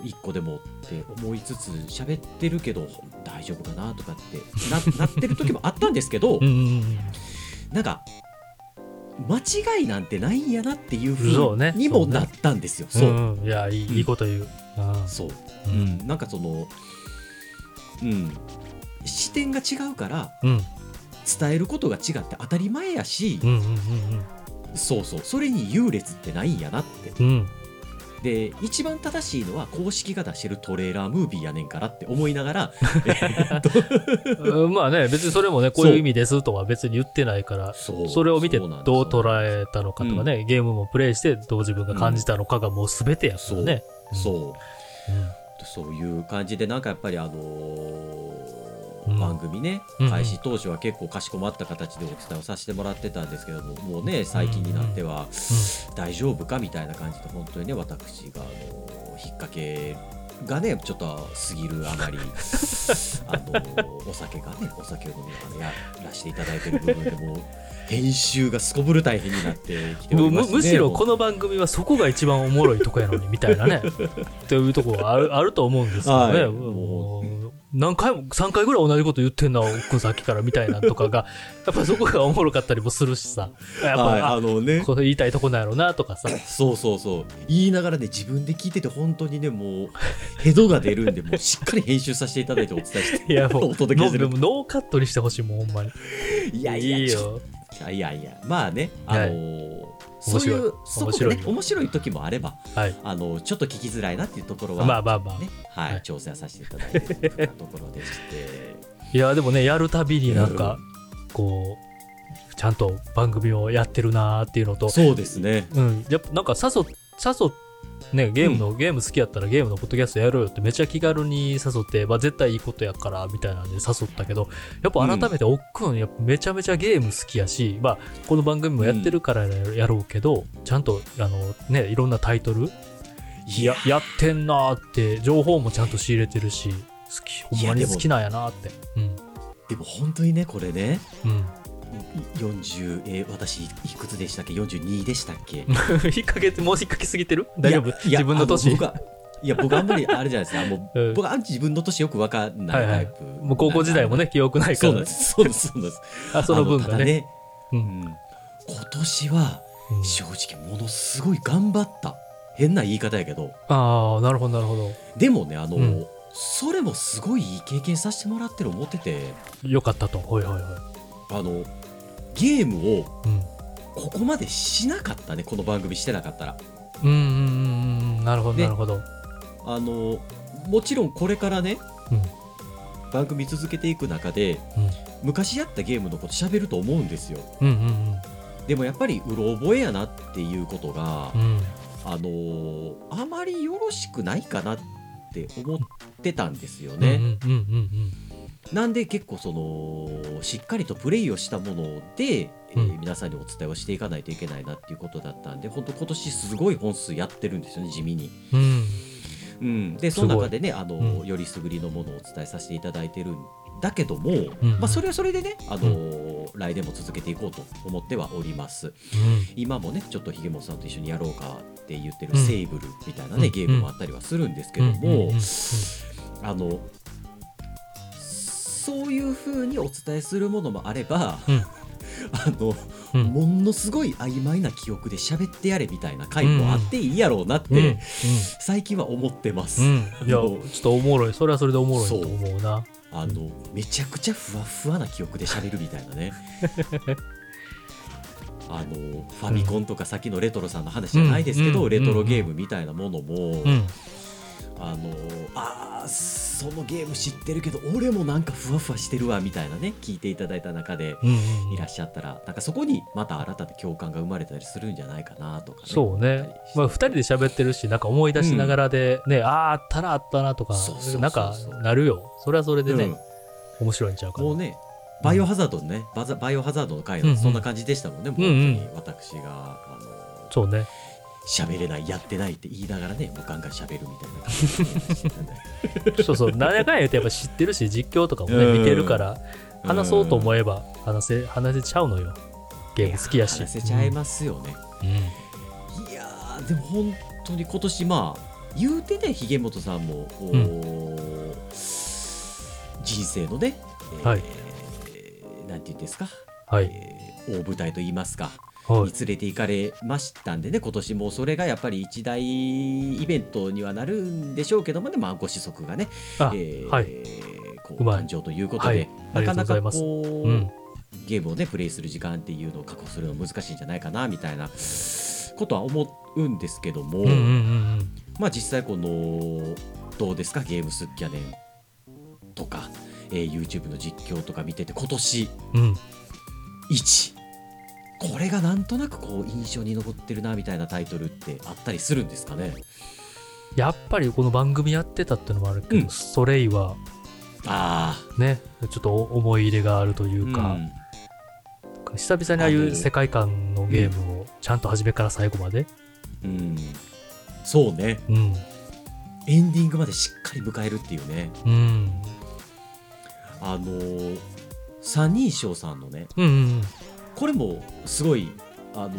一個でもって思いつつ喋ってるけど大丈夫かなとかってな なってる時もあったんですけど、うなんか間違いなんてないんやなっていうふうにもなったんですよ。そう,、いやいい,、こと言う。あ。そう、ううん。ん、なんかその、うん、視点が違うからうん。伝えることが違って当たり前やし、うんうんそうそう。それに優劣ってないんやなって。うん。うんで一番正しいのは公式が出してるトレーラームービーやねんからって思いながら まあね別にそれもねこういう意味ですとは別に言ってないからそう。それを見てどう捉えたのかとかね、ゲームもプレイしてどう自分が感じたのかがもう全てやからね。そう。うんそういう感じでなんかやっぱりあのーうん。番組ねうん開始当初は結構かしこまった形でお伝えをさせてもらってたんですけどももうね最近になっては大丈夫かみたいな感じで本当にね私があのー引っ掛けがねちょっと過ぎるあまり あのーお酒がねお酒を飲みながらやらせていただいてる部分でもう編集がすこぶる大変になってきておりまして、ね、むむしろこの番組はそこが一番おもろいとこやのにみたいなね。っていうところがあるあると思うんですけどね、はい。もう何回も3回ぐらい同じこと言ってんな奥君さっきからみたいなとかが やっぱそこがおもろかったりもするしさ。やっぱ、はい、ああのね。これ言いたいとこなんやろうなとかさ。そうそうそう。言いながらね自分で聞いてて本当にねもうヘドが出るんでもうしっかり編集させていただいてお伝えしていやもうお届けノーカットにしてほしいもんほんまに。いやいやいいよ。いやいやいやまあねあのーそうい面白い。うそこが面白いよ。ね面白い時もあればはい。あのちょっと聞きづらいなっていうところは、まあまあまあ、ねはいはい。調整させていただいてるというところでして。いやでもねやるたびになんかこうちゃんと番組をやってるなーっていうのとそうですね。うん、やっぱなんか誘っ誘っね、ゲームの、ゲーム好きやったらゲームのポッドキャストやるよってめっちゃ気軽に誘って、まあ、絶対いいことやからみたいなんで誘ったけどやっぱ改めておっくんやっぱめちゃめちゃゲーム好きやし、まあ、この番組もやってるからやろうけど、ちゃんとあの、ね、いろんなタイトルいや。やってんなーって情報もちゃんと仕入れてるし好きほんまに好きなんやなーって、うん、でも本当にねこれねうん40えー私いくつでしたっけ？42でしたっけ？引っ掛けてもう引っ掛けすぎてる？大丈夫？自分の年？いや僕あんまりあれじゃないですかもう、うん。僕は自分の年よく分かんないタイプ、もう高校時代もね記憶ないかそうらね。なんですそうですそうです。あその分がね。ね、ううん。ん、今年はうん。正直ものすごい頑張った。変な言い方やけど。ああなるほどなるほでもねあの、うん。それもすごいいい経験させてもらってる思ってて。どよかったと。はいはいはあのゲームをここまでしなかったねこの番組してなかったら。うんうんうんうんなるほどでなるほど。あのもちろんこれからねうん。番組続けていく中でうん。昔やったゲームのこと喋ると思うんですよ。うんうんでもやっぱりうろ覚えやなっていうことが、うん。うんあのーあまりよろしくないかなって思ってたんですよね、うんうんうんうんなんで結構そのしっかりとプレイをしたもので、えーうん。皆さんにお伝えをしていかないといけないなっていうことだったんで本当今年すごい本数やってるんですよね地味に。うん。うん。うん、でその中でねあの、うん。よりすぐりのものをお伝えさせていただいてるんだけども、ん。まあ、それはそれでねあの、来年も続けていこうと思ってはおります。今もねちょっとひげもさんと一緒にやろうかって言ってるうん。セーブルみたいなね、うん。ゲームもあったりはするんですけども、うんうんうん。あのそういう風にお伝えするものもあれば、うん。あの、うん。ものすごい曖昧な記憶で喋ってやれみたいな回もあっていいやろうなって、うん。うん。最近は思ってます。うん。いやちょっとおもろい。それはそれでおもろいと思うな。あのめちゃくちゃふわふわな記憶で喋るみたいなね。あのファミコンとかさっきのレトロさんの話じゃないですけど、うん。レトロゲームみたいなものも、うんあのあーそのゲーム知ってるけど俺もなんかふわふわしてるわみたいなね聞いていただいた中でうんうんいらっしゃったらなんかそこにまた新たな共感が生まれたりするんじゃないかなとか、ね、そうね。まあ、2人で喋ってるしなんか思い出しながらで、ねあああったなあったなとかなんかなるよ。それはそれでね、うん。面白いんちゃうかな。もうねバイオハザードのね、バザバイオハザードの回うんうんのそんな感じでしたもんね、もううんうん。本当に私があのそうね喋れないやってないって言いながらねもうガンガン喋るみたいな。感じでしてたんでそうそう。何やかんや言ってやっぱ知ってるし実況とかもねうん。見てるから話そうと思ええば話せ話せちゃうのよ。ゲーム好きやし。話せちゃいますよね、うん。いやーでも本当に今年まあ言うてねひげもとさんもこう、人生のね、えーはい。なんて言うんですか、はい。えー大舞台と言いますか、はいに連れて行かれましたんでね今年もそれがやっぱり一大イベントにはなるんでしょうけどもね、まあ、ご子息がね、あ、えーはい。こう誕生ということで、はい。なかなかこう、うん。ゲームをねプレイする時間っていうのを確保するの難しいんじゃないかなみたいなことは思うんですけども、うんうんうんまあ実際このどうですかゲームスキャネンとか、えー YouTube の実況とか見てて今年うん。うん1これがなんとなくこう印象に残ってるなみたいなタイトルってあったりするんですかね？やっぱりこの番組やってたってのもあるけど、うん。それ以はあねちょっと思い入れがあるというか、うん。久々にああいう世界観のゲームをちゃんと初めから最後まで、うん、そうね。うん。エンディングまでしっかり迎えるっていうね。うん。あのー三人称さんのねうんうんこれもすごいあの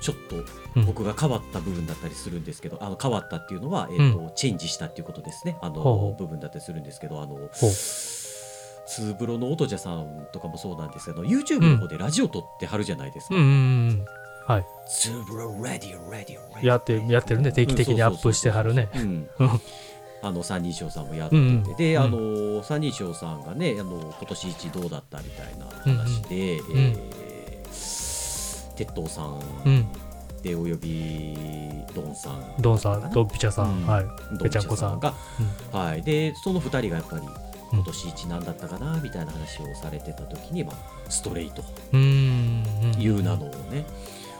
ちょっとうん。僕が変わった部分だったりするんですけど、あの変わったっていうのは、えーとチェンジしたっていうことですね。あの部分だったりするんですけどあのツーブロの弟者さんとかもそうなんですけど YouTube の方でラジオ撮ってはるじゃないですか、ツーブロレディオレディオやってやってるね。定期的にアップしてはるね。うんうん あの三人称さんもやってて、うんうん。で、うん。あの三人称さんがねあの今年一どうだったみたいな話で、んうん。えー鉄塔さんうんでおよびドンさん。ドンさんドンピシャさん、うん。はい。ドンぺちゃんこさんが、はい、でその2人がやっぱりうん。今年一なんだったかなみたいな話をされてた時に、まあ、ストレイとうーん。うん。いう名のをね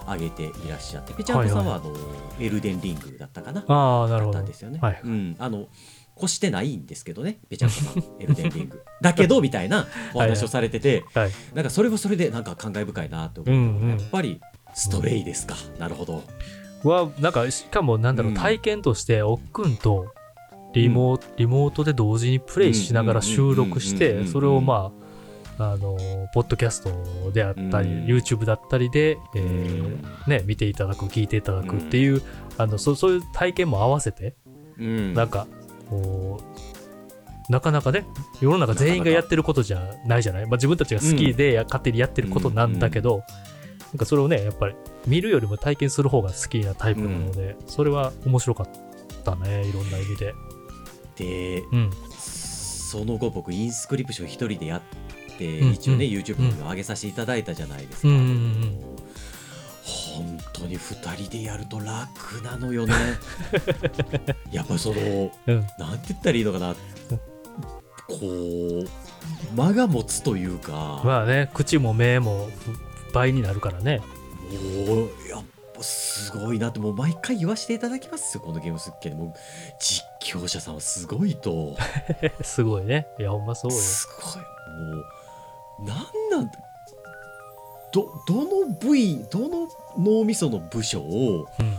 挙げていらっしゃってぺちゃんこさんはあの、エルデンリングだったかな？だっああなるほど。たんですよね。はいうん、あの越してないんですけどね、ぺちゃんこさん、エルデンリング。だけどみたいなお話をされてて、はいなんかそれはそれでなんか感慨深いなと思う、うんうん。やっぱりストレイですか、なるほど。はなんかしかもなんだろう、うん。体験としておっくんとリモ,、リモートで同時にプレイしながら収録してうんうんうんうんうんそれをまああのポッドキャストであったり、うん。YouTube だったりで、えうーんね、見ていただく聞いていただくっていう、あのそそういう体験も合わせてうん。なんかこうなかなかね世の中全員がやってることじゃないじゃない？まあ、自分たちが好きでや、勝手にやってることなんだけど、なんかそれをねやっぱり見るよりも体験する方が好きなタイプなので、それは面白かったねいろんな意味で。でうん。その後僕インスクリプション一人でやって、うん一応ねうん YouTube にも上げさせていただいたじゃないですか、本当に2人でやると楽なのよね。やっぱりそのうん。なんて言ったらいいのかな。こう間が持つというか、まあね口も目もふ倍になるからね。もうやっぱすごいなってもう毎回言わせていただきますよこのゲームすっけでもう実況者さんはすごいと。すごいね。いやほんまそうよ。すごい。もうなんなんだ？どどの部位どの脳みその部署をうん。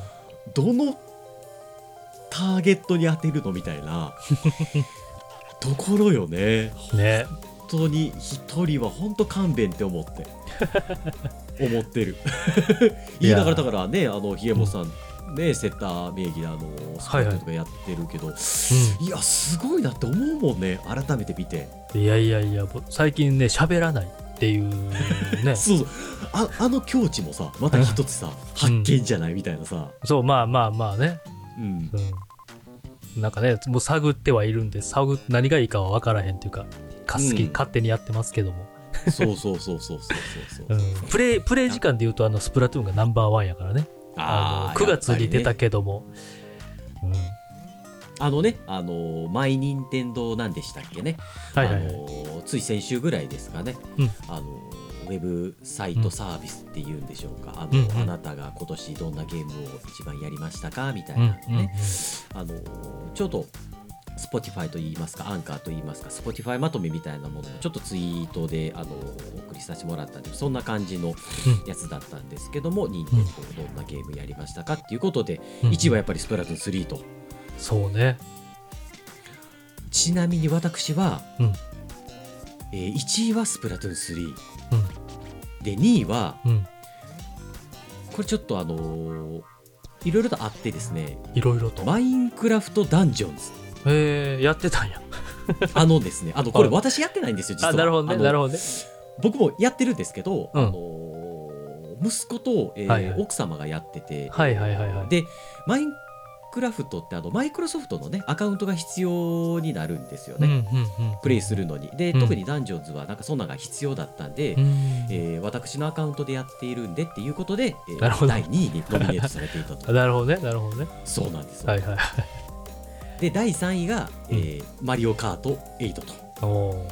どのターゲットに当てるのみたいな ところよね。ね。本当に一人は本当勘弁って思って。思ってる。言 いながらだからねあのひげもさんねセッター名義であのスポットとかやってるけど、いやすごいなって思うもんね改めて見て。いやいやいやぼ最近ね喋らないっていうね。そうそう。ああの境地もさまた一つさ発見じゃないみたいなさ、そうまあまあまあね。うん。うん、なんかねもう探ってはいるんで探何がいいかは分からへんっていうかか好き、うん。勝手にやってますけども、そうそうそうそうそうそうそう。うん、プレイプレイ時間でいうとあのスプラトゥーンがナンバーワンやからねああーの9月に出たやっぱりね。けども、あのねあのマイニンテンドなんでしたっけね。うん、はいはいはい、あのつい先週ぐらいですかね、うん。あのウェブサイトサービスっていうんでしょうか、あのうんうん。あなたが今年どんなゲームを一番やりましたか？みたいうんなのね、うんあのちょうど Spotify といいますか、アンカーといいますか、Spotify まとめみたいなものもちょっとツイートであのお送りさせてもらったんで、そんな感じのやつだったんですけども、任天堂どんなゲームやりましたかっていうことで、うん1位はやっぱりスプラトゥーン3と。そうね。ちなみに私は、うん。えー1位はスプラトゥーン3。うん。で、2位は、うん。これちょっとあのーいろいろとあってですね、いろいろと。マインクラフトダンジョンズ。えー、やってたんや。あのですね、あの、これはい私やってないんですよ、実は。あなるほどねなるほどね。僕もやってるんですけど、うん。あのー息子と、えーはいはい。奥様がやってて、はいはいはいはい。でマインクラフトってあのマイクロソフトのねアカウントが必要になるんですよね、うんうんうんプレイするのに。で、うん。特にダンジョンズはなんかそんなのが必要だったんで、うん。えー私のアカウントでやっているんでっていうことで、えー第2位にノミネートされていたと。あ なるほどねなるほどね。そうなんですよ、はいはいで第3位が、えーマリオカート8と。お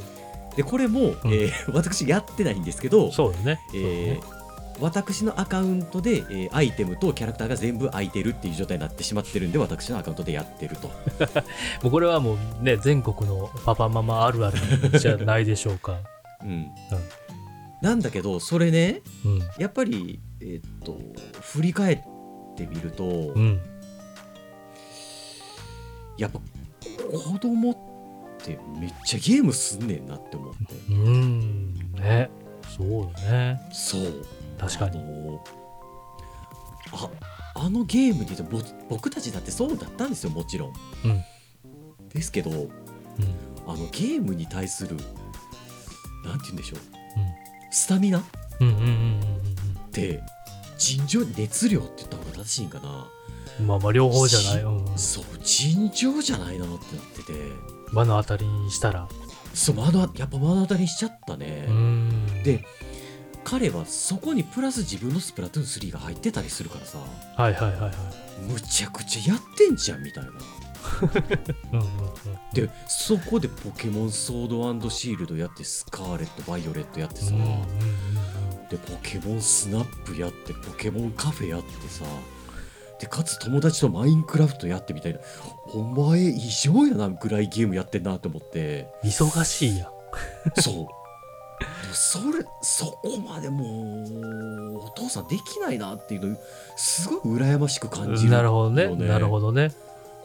ー。でこれも、うん。えー 私やってないんですけどそうだね。えー私のアカウントで、えーアイテムとキャラクターが全部空いてるっていう状態になってしまってるんで私のアカウントでやってると。もうこれはもうね全国のパパママあるあるじゃないでしょうか。うん、なんだけどそれねうん。やっぱりえーっと振り返ってみると、うんやっぱ子供ってめっちゃゲームすんねんなって思って。うん。ね。そうだね。そう。確かに。あのああのゲームにぼ僕たちだってそうだったんですよもちろん。うん。ですけどうん。あのゲームに対するなんて言うんでしょう。スタミナっうんうんうんうん。て尋常熱量って言った方が正しいんかな。うんまあまあ両方じゃない、うん、そう尋常じゃないなってなってて。目の当たりにしたら。そう目のやっぱ目の当たりにしちゃったね、うん。で彼はそこにプラス自分のスプラトゥーン3が入ってたりするからさ。はいはいはいはい。むちゃくちゃやってんじゃんみたいな。うんうんでそこでポケモンソードシールドやってスカーレットバイオレットやってさ、うんうんうん。でポケモンスナップやってポケモンカフェやってさでかつ友達とマインクラフトやってみたいな。お前異常やなぐらいゲームやってんなと思って。忙しいやん。そう。それそこまでもうお父さんできないなっていうのすごい羨ましく感じるなるほどね。よなるほどね。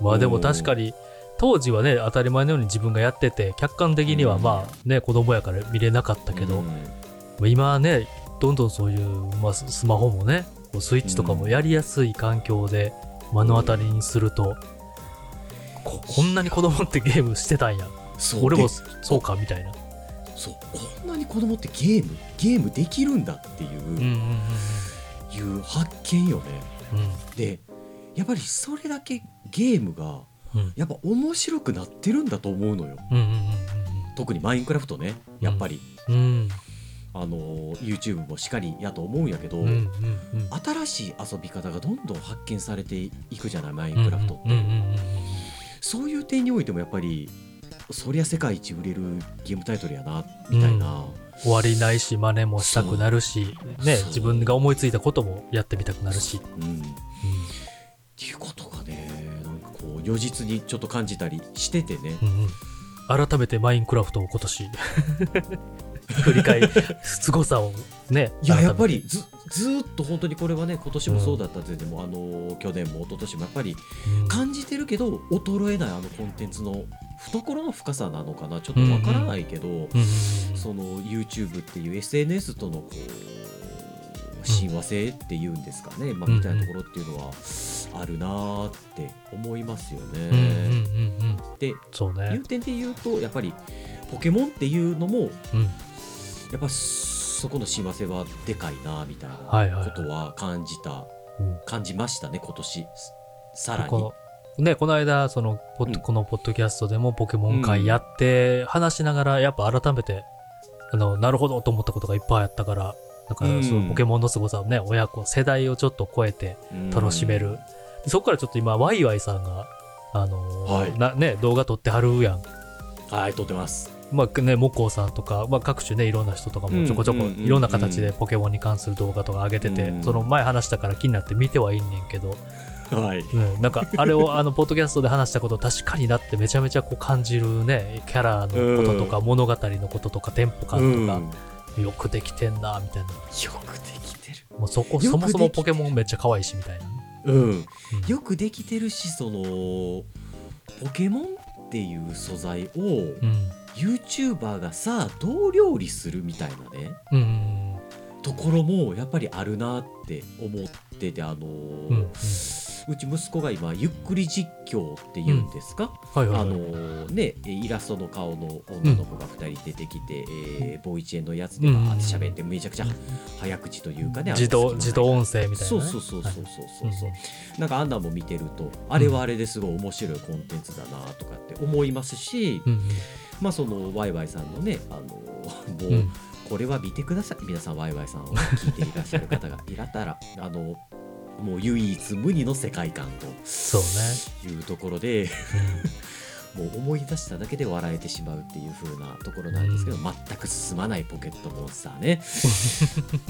まあでも確かに当時はね当たり前のように自分がやってて客観的にはうん。まあね子供やから見れなかったけど、うん。今はねどんどんそういう、まあ、ススマホもねこうスイッチとかもやりやすい環境で目の当たりにすると、ここんなに子供ってゲームしてたんや。そう。俺もでそうかみたいな。そう。こんなに子供ってゲームゲームできるんだっていう,、うんうんうんいう発見よね。うん。でやっぱりそれだけゲームがうん。やっぱ面白くなってるんだと思うのよ。うんうん。特にマインクラフトねやっぱり、うん。うんあの YouTube もしっかりやと思うんやけど、うんうんうん。新しい遊び方がどんどん発見されていくじゃない？マインクラフトって、うんうんうん。うんそういう点においてもやっぱりそりゃ世界一売れるゲームタイトルやなみたいな、終わりないし真似もしたくなるしね自分が思いついたこともやってみたくなるし、うん。っていうことがねなんかこう如実にちょっと感じたりしててね、うんうん。改めてマインクラフトを今年 振り返り凄さをねいややっぱり、りずずーっと本当にこれはね今年もそうだったぜでも、あの去年も一昨年もやっぱりうん。感じてるけど衰えないあのコンテンツの懐の深さなのかなちょっとわからないけど、うんうんうんその YouTube っていう SNS とのこう親和性っていうんですかね、まあ、うんみたいなところっていうのはあるなーって思いますよね。うんうんうんうんでね。いう点で言うとやっぱりポケモンっていうのもうんやっぱそこの親和性はでかいなみたいなはいはい。ことは感じた、うん。感じましたね今年。さらに。このね、この間そのポッドうん。このポッドキャストでもポケモン会やって、話しながらやっぱ改めてあのなるほどと思ったことがいっぱいあったからなんかうん。そのポケモンの凄さをね親子世代をちょっと超えて楽しめる、でそこからちょっと今ワイワイさんがあのーはい。なね、動画撮ってはるやんうん。はい撮ってます。まあね、モコさんとか、まあ、各種ね、いろんな人とかもちょこちょこいろんな形でポケモンに関する動画とか上げてて、うん。その前話したから気になって見てはいんねんけど、はい。うん、なんかあれを あのポッドキャストで話したこと確かになってめちゃめちゃこう感じるねキャラのこととか物語のこととかテンポ感うん。とかよくできてんなみたいな。よくできてる。もうそこそもそもポケモンめっちゃ可愛いしみたいな、うん。うん。よくできてるしそのポケモンっていう素材をうん YouTuber がさあどう料理するみたいなねうん。うんところもやっぱりあるなって思っててあのーうんうん。うち息子が今ゆっくり実況っていうんですか、あはいはいはい、のーねイラストの顔の女の子が2人出てきて、えーボイチェンのやつでバーって喋ってめちゃくちゃ早口というかね自動自動音声みたいな、ね、そうそうそうそうそうそう。そう、はい。なんかあんなんも見てるとあれはあれですごい面白いコンテンツだなとかって思いますし、うんまあそのワイワイさんのねあのもう、これは見てください。皆さんワイワイさんを聞いていらっしゃる方がいらったら あのもう唯一無二の世界観そうというところでね、もう思い出しただけで笑えてしまうっていう風なところなんですけど、う全く進まないポケットモンスターね。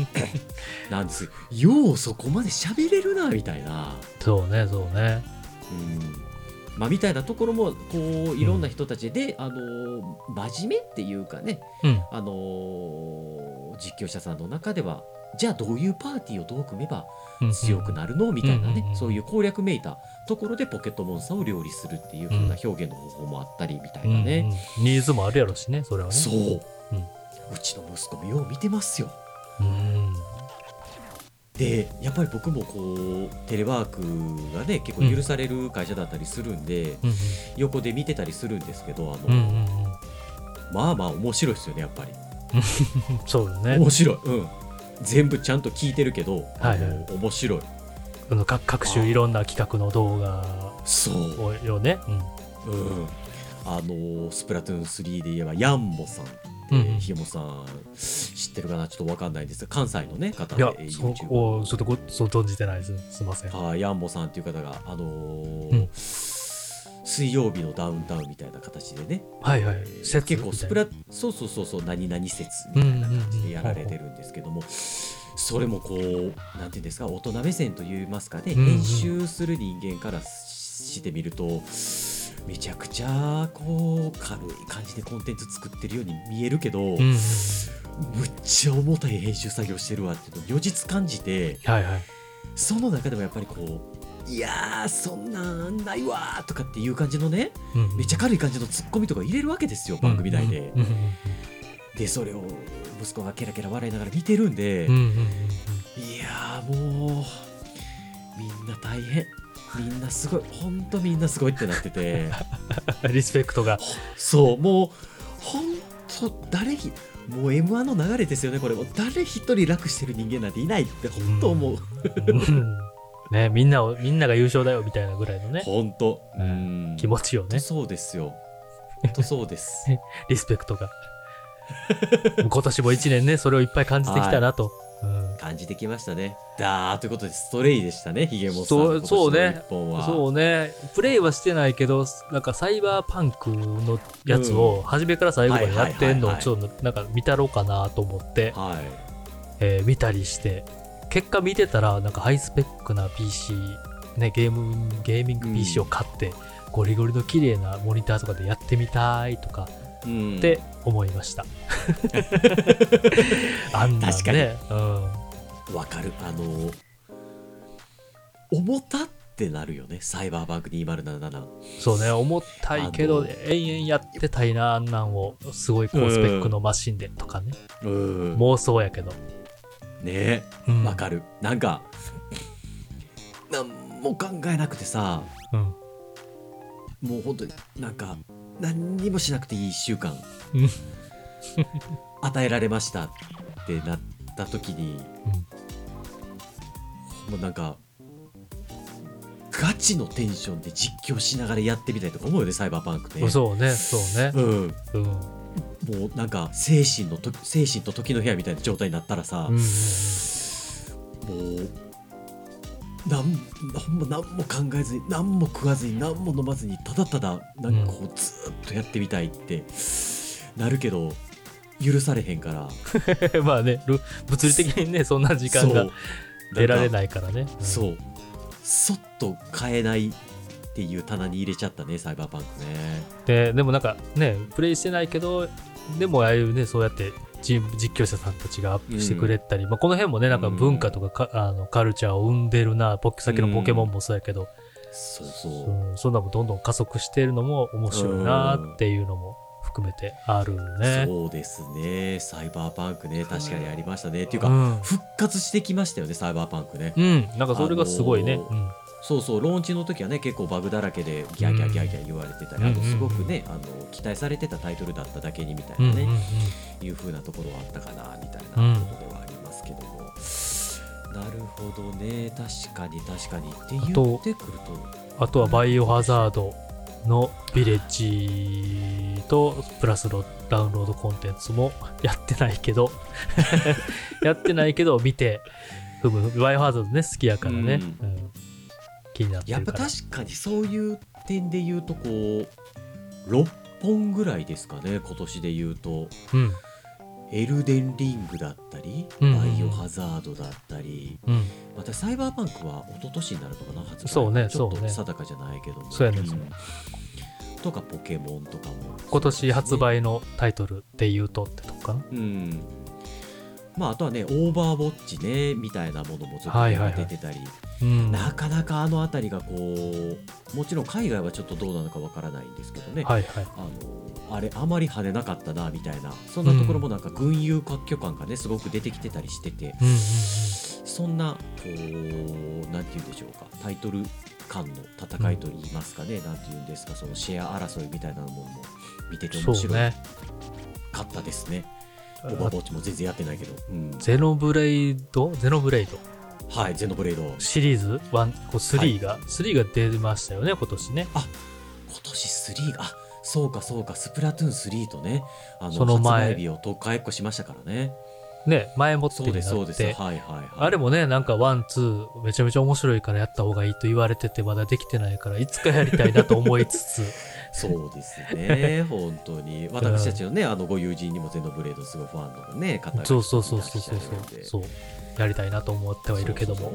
なんです。ようそこまで喋れるなみたいな。そうねそうね。うんまあ、みたいなところもこういろんな人たちで、あの真面目っていうかね、うん。あの実況者さんの中ではじゃあどういうパーティーをどう組めばうん強くなるのみたいなね、うんうんそういう攻略めいたところでポケットモンスターを料理するっていう風な表現の方法もあったりみたいなね、うんうんニーズもあるやろしねそれはね。そう、うん。うちの息子もよう見てますよ。うんでやっぱり僕もこうテレワークがね結構許される会社だったりするんで、うん。横で見てたりするんですけどあの、うんうんうん。まあまあ面白いですよねやっぱり。う んそうよね。面白い、うん、全部ちゃんと聞いてるけど、はいはい。面白い。あの各各種いろんな企画の動画をよね、うん。うん、あのスプラトゥーン3で言えばヤンモさんうんうん。ひよもさん知ってるかな？ちょっとわかんないんですが関西のね方いやで、そちょっとごそう存じてないです。すみません。はい、ヤンモさんっていう方が、あのーうん。水曜日のダウンタウンみたいな形でね、はいはい。結構スプラそうそうそうそう何々説みたいな感じでやられてるんですけども、それもこうなんていうんですか大人目線といいますかね、うんうん。編集する人間からしてみるとめちゃくちゃこう軽い感じでコンテンツ作ってるように見えるけど、うんむっちゃ重たい編集作業してるわっていうのを如実感じてはいはい。その中でもやっぱりこういやーそんなんないわーとかっていう感じのねうんめっちゃ軽い感じのツッコミとか入れるわけですよ番組内で、うんうん。でそれを息子がケラケラ笑いながら見てるんで、うんうんうんいやーもうみんな大変みんなすごいほんとみんなすごいってなってて。う んリスペクトが。そうもうほんと誰ひもう m 1の流れですよねこれ。もう誰一人楽してる人間なんていないってほんと思う、うん。ねみんなをみんなが優勝だよみたいなぐらいのね。ほんとううん。ん気持ちよね。そうですよ。ほんとそうです。リスペクトが。今年も一年ねそれをいっぱい感じてきたなと、うん感じてきましたね。だーということでストレイでしたねヒゲモンさんそうのそうね。そうね。プレイはしてないけどなんかサイバーパンクのやつを初めから最後までやってんのをちょっとなんか見たろうかなと思って、はい。えー見たりして結果見てたらなんかハイスペックな PC ねゲームゲーミング PC を買って、ゴリゴリの綺麗なモニターとかでやってみたいとかうん。って思いました、あんなん確かに。ね、うん、わかる。あの重たってなるよね。サイバーバンク2077そうね。重たいけど延々やってたいなあんなんを。すごい高スペックのマシンでとかね、うん。妄想やけど。ね。うん。わかる。なんかなんも考えなくてさ。うん。もう本当になんか何にもしなくていい1週間うん。与えられましたってなった時にもうなんかガチのテンションで実況しながらやってみたいとか思うよねサイバーパンクね。そうねそうね。うん。うん。うんもうなんか精神のと精神と時の部屋みたいな状態になったらさ、うん。もうなんほんま何も考えずに何も食わずに何も飲まずにただただなんかこうずーっとやってみたいってなるけど許されへんから。う んまあねる物理的にねそんな時間が出られいないからね、ん。そう。そっと買えないっていう棚に入れちゃったねサイバーパンクね。ででもなんかねプレイしてないけどでもああいうねそうやってチーム実況者さんたちがアップしてくれたり、まあ、この辺もねなんか文化とかか、あのカルチャーを生んでるなポさっきのポケモンもそうやけど、そうそう。うんそんなもんどんどん加速してるのも面白いなっていうのも含めてあるね。そうですね。サイバーパンクね。確かにありましたね。っていうか、うん、復活してきましたよねサイバーパンクね。うん、なんかそれがすごいね。あのそうそうローンチの時はね結構バグだらけでギャーギャーギャーギャー言われてたり、うん。あとすごくねあの期待されてたタイトルだっただけにみたいなんね、うんうんいう風なところはあったかなみたいなところではありますけども、なるほどね。確かに確かに。って言ってくると。あとはバイオハザードのビレッジとプラスのダウンロードコンテンツもやってないけど。やってないけど見てふむバイオハザードね好きやからね、ううん気になってやっぱ確かにそういう点で言うとこう6本ぐらいですかね今年で言うと。うん。エルデンリングだったり、うん。うんバイオハザードだったり。うん。またサイバーパンクは一昨年になるのかな発売そうねちょっと定かじゃないけども。そうやねん。とかポケモンとかも今年発売のタイトルで言うとってとこかな。うん。まああとはねオーバーウォッチねみたいなものもちょっとはいはいはい。出てたり、うん。なかなかあの辺りがこうもちろん海外はちょっとどうなのかわからないんですけどね、はいはい。あのあれあまり跳ねなかったなみたいなそんなところもなんか群雄割拠感がねすごく出てきてたりしててうんうんそんなこうなんて言うんでしょうかタイトル間の戦いと言いますかね、なんて言うんですかそのシェア争いみたいなものも見ててうん面白かったですね。オーバーウォッチも全然やってないけど、うん。ゼノブレイド？ゼノブレイドはいゼノブレイド。今シリーズ1こう3が、3が出ましたよね今年ね。年3があそうかそうかスプラトゥーン3とねあのその前。発売日を特化1個しましたからね。ね前もってそうになですそうです。ってはいはいはい。あれもねなんかワンツーめちゃめちゃ面白いからやった方がいいと言われててまだできてないからいつかやりたいなと思いつつ。そうですね本当に。私たちのねあのご友人にもゼノブレードすごいファンのね方がそうそうそうそうそう。そうやりたいなと思ってはいるけども。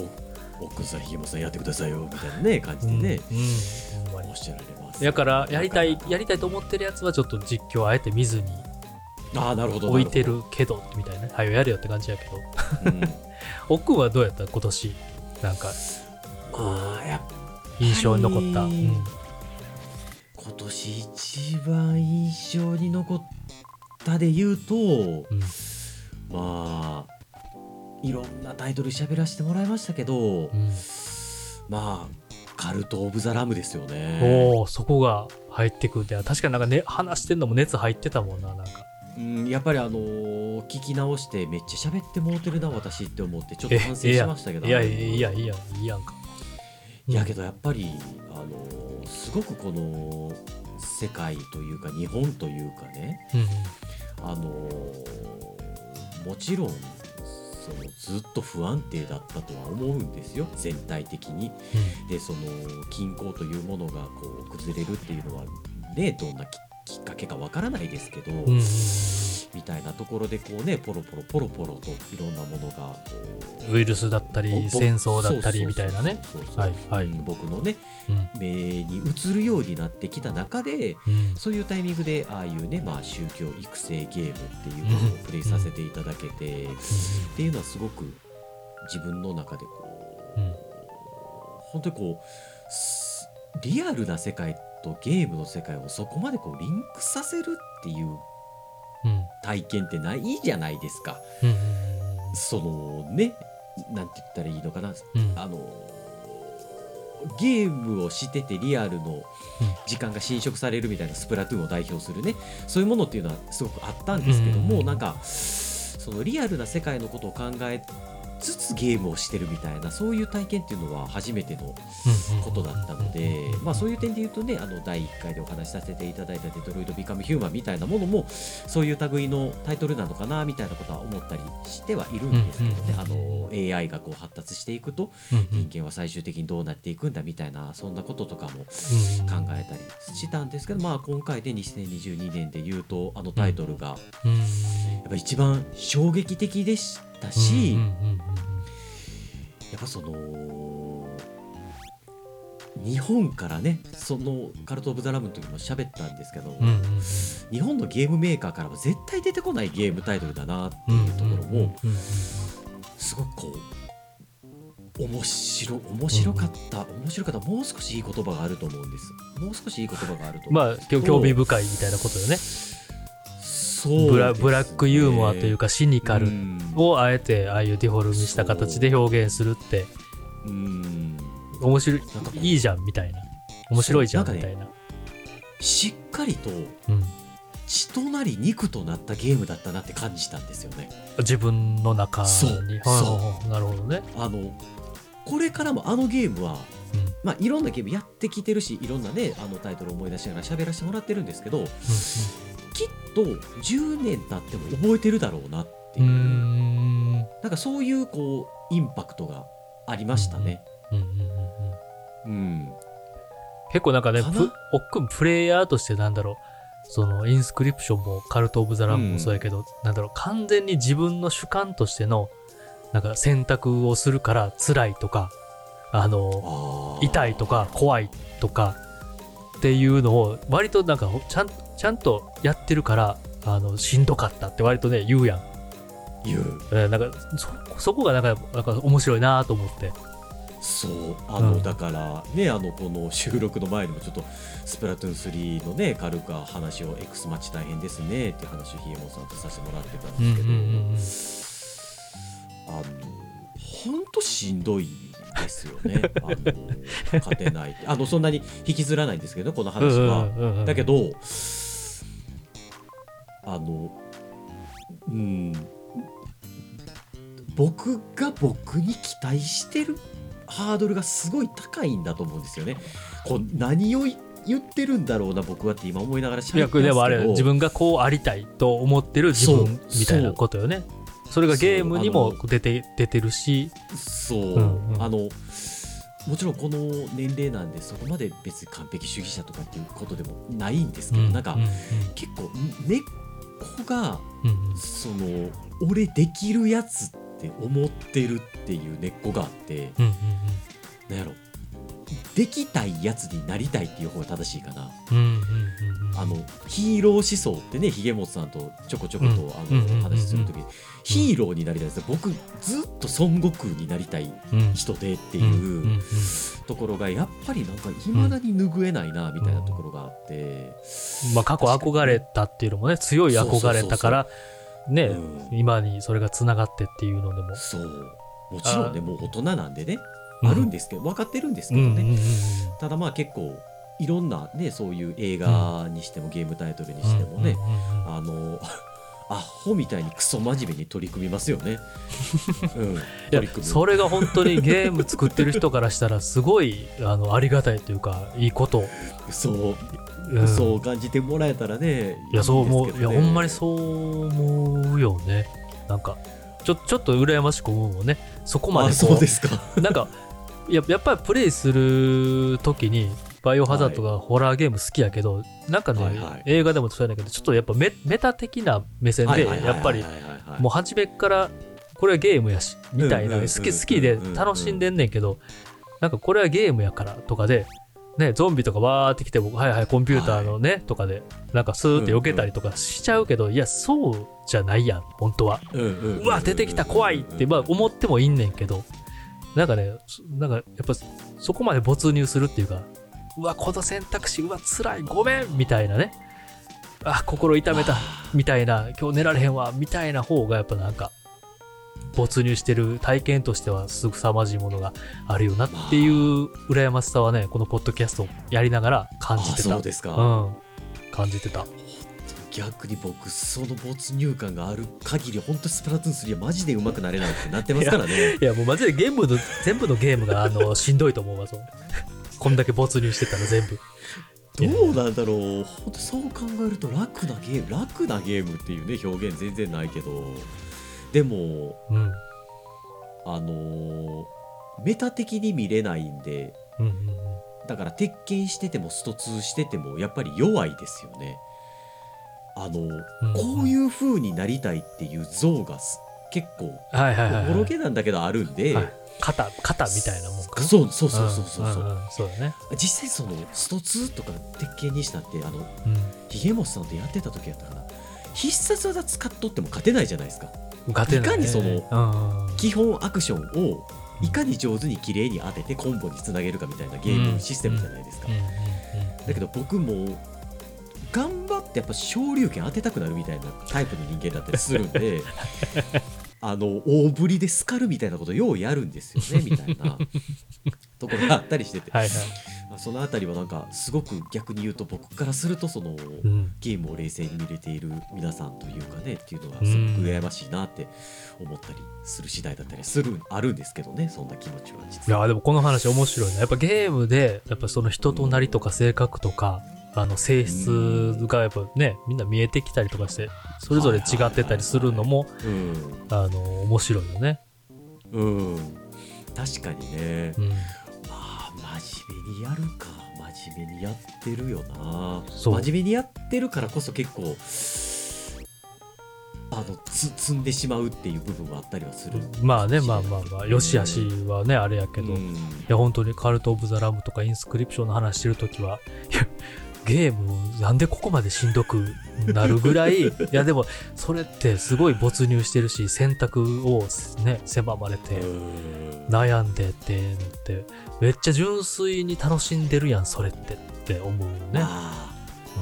奥さんひげもさんやってくださいよ。みたいなね感じうんでね、うんほんおっしゃられます。だからやりたいやりたいと思ってるやつはちょっと実況あえて見ずにらああなるほど置いてるけどみたいな。はよやれよって感じやけど。うん。奥はどうやった？今年。なんかまあやっ印象に残った、うん。今年一番印象に残ったで言うと、うん。まあいろんなタイトル喋らせてもらいましたけど、うん。まあカルト・オブ・ザ・ラムですよね。おおそこが入ってくるって確かになんか、ね、話してんのも熱入ってたもんななんか。うん、やっぱりあのー聞き直してめっちゃ喋ってもうてるな私って思ってちょっとえ反省しましたけど。いやいやいやいやいいやんかいやけどやっぱりあのーすごくこの世界というか日本というかねうんうんあのーもちろんそのずっと不安定だったとは思うんですよ全体的に。でその均衡というものがこう崩れるっていうのはねどんなききっかけかわからないですけど、みたいなところでこうねポロポロポロポロといろんなものがウイルスだったりぼ戦争だったりみたいなね。僕のねうん。目に映るようになってきた中でうん。そういうタイミングでああいうね、まあ、宗教育成ゲームっていうものをプレイさせていただけて、っていうのはすごく自分の中でこう、うん。本当にこうすリアルな世界とゲームの世界をそこまでこうリンクさせるっていううん体験ってないじゃないですか。うんそのねなんて言ったらいいのかな。うん。あのゲームをしててリアルの時間が侵食されるみたいなスプラトゥーンを代表するねそういうものっていうのはすごくあったんですけども、うん。なんかそのリアルな世界のことを考えつつゲームをしてるみたいなそういう体験っていうのは初めてのことだったので、まあ、そういう点で言うとねあの第1回でお話しさせていただいた「デトロイト・ビカム・ヒューマン」みたいなものもそういう類のタイトルなのかなみたいなことは思ったりしてはいるんですけどね、あの AI がこう発達していくと人間は最終的にどうなっていくんだみたいなそんなこととかも考えたりしたんですけど、まあ、今回で2022年で言うとあのタイトルがうん。やっぱ一番衝撃的でしたし、うんうんやっぱその日本からねそのカルト・オブ・ザ・ラムの時も喋ったんですけど、日本のゲームメーカーからは絶対出てこないゲームタイトルだなってうんいうところもすごくこう面白面白かった、面白かった。もう少しいい言葉があると思うんです。もう少しいい言葉があると思まあうんですけど興興味深いみたいなことですねブラブラックユーモアというかシニカルうん。をあえてああいうディフォルメした形で表現するって。うん。面白いなんかこういいじゃんみたいな。面白いじゃんみたいな。しっかりとうん。血となり肉となったゲームだったなって感じたんですよね。自分の中に。そうなるほどね。あのこれからもあのゲームは、うん。まあ、いろんなゲームやってきてるしいろんなねあのタイトルを思い出しながら喋らせてもらってるんですけどきっと10年経っても覚えてるだろうなってういう、ん。なんかそういうこうインパクトがありましたね。うんうんうんうんうん、結構なんかねおっくんプレイヤーとしてなんだろう。そのインスクリプションもカルト・オブ・ザ・ラムもそうやけど、なんだろう。完全に自分の主観としてのなんか選択をするから辛いとかあの痛いとか怖いとかっていうのを割となんかちゃんちゃんとやってるからあのしんどかったって割とね言うやん、言う。えーなんかそそこがなんかなんか面白いなと思って。そう。あの、うん。だからねあのこの収録の前にもちょっとスプラトゥーン3のね軽く話を X マッチ大変ですねっていう話をヒエモンさんとさせてもらってたんですけど、あの本当しんどいですよね。あの勝てない。あのそんなに引きずらないんですけどこの話は、だけどあのうん。僕が僕に期待してるハードルがすごい高いんだと思うんですよね。こう何を言ってるんだろうな僕はって今思いながら喋ってますけど。でもあれ自分がこうありたいと思ってる自分みたいなことよね。それがゲームにも出て出てるし。そう、うんうん。あのもちろんこの年齢なんでそこまで別に完璧主義者とかっていうことでもないんですけど、なんか、うん結構根っこがうんうん。その俺できるやつって思ってるっていう根っこがあってうんうん。なんやろできたいやつになりたいっていう方が正しいかな。うんうんうんうん。あのヒーロー思想ってねひげもつさんとちょこちょこと、うん。あの話する時にヒーローになりたいです。僕ずっと孫悟空になりたいうん人でっていううんところがやっぱりなんかいまだに拭えないなみたいなところがあって、まあ過去憧れたっていうのもね強い憧れたからね、うん。今にそれがつながってっていうのでも。そう。もちろんねあもう大人なんでね。うんあるんですけど分かってるんですけどね、ただまあ結構いろんなねそういう映画にしてもゲームタイトルにしてもね、あの アホみたいにクソ真面目に取り組みますよね。うん、いやそれが本当にゲーム作ってる人からしたらすごいあのありがたいというかいいこと、そう、うん。そう感じてもらえたらね。いやそう思う、いやほんまにそう思うよね。なんかちょちょっと羨ましく思うもんね。そこまでそうですか。なんかややっぱりプレイする時にバイオハザードがホラーゲーム好きやけど、なんかね、はいはい。映画でもそうやけどちょっとやっぱメメタ的な目線でやっぱりもう初めっからこれはゲームやしみたいなうんうんうんうん好き好きで楽しんでんねんけどなんかこれはゲームやからとかでねゾンビとかわーってきてもはいはいコンピューターのねとかでなんかスーって避けたりとかしちゃうけどいやそうじゃないやん本当は。ううわ出てきた怖いってまあ思ってもいいんねんけどなんかねそなんかやっぱそこまで没入するっていうかうわこの選択肢うわ辛いごめんみたいなね。あ心痛めたみたいな今日寝られへんわみたいな方がやっぱなんか没入してる体験としてはすぐさまじいものがあるよなっていう羨ましさはねこのポッドキャストをやりながら感じあてた。そうですか。うん。感じてた逆に僕その没入感がある限り本当スプラトゥーン3はマジで上手くなれないってなってますからね。いやもうマジでゲームの全部のゲームがあのしんどいと思うわそう。こんだけ没入してたら全部。どうなんだろう。本当そう考えると楽なゲーム楽なゲームっていうね表現全然ないけど。でもうん。あのーメタ的に見れないんでうんうんだから鉄拳しててもスト2しててもやっぱり弱いですよねあの、うんこういう風になりたいっていう像がす結構おぼろはいげなんだけどあるんで、はい、肩肩みたいなもんか。なそうそうそうそうそうそう、んんんそうだね。実際そのスト2とか鉄拳にしたってあのうん。ひげもさんとやってた時やったかな。必殺技使っとっても勝てないじゃないですか。勝てない、ね、いかにそのうんうん基本アクションをいかに上手に綺麗に当ててコンボにつなげるかみたいなゲームシステムじゃないですか、だけど僕も頑張ってやっぱ昇竜拳当てたくなるみたいなタイプの人間だったりするんで あの大振りでスカるみたいなことようやるんですよねみたいな。ところがあったりしてて、はいそのあたりはなんかすごく逆に言うと僕からするとその、うん、ゲームを冷静に見れている皆さんというかねっていうのがすごく羨ましいなって思ったりする次第だったりするあるんですけどねそんな気持ちは実は。いやでもこの話面白いね。やっぱゲームでやっぱその人となりとか性格とかあの性質がやっぱねみんな見えてきたりとかしてそれぞれ違ってたりするのもうん。あの面白いよね。うん、確かにね、うん。まあ真面目にやるか真面目にやってるよな。そう。真面目にやってるからこそ結構あのつ積んでしまうっていう部分はあったりはする。まあねまあまあまあよしあしはねあれやけど、いうん。や本当にカルト・オブ・ザ・ラムとかインスクリプションの話してるときはゲームなんでここまでしんどくなるぐらい。いやでもそれってすごい没入してるし選択をね狭まれてうん。悩んでってのって。めっちゃ純粋に楽しんでるやんそれってって思うね。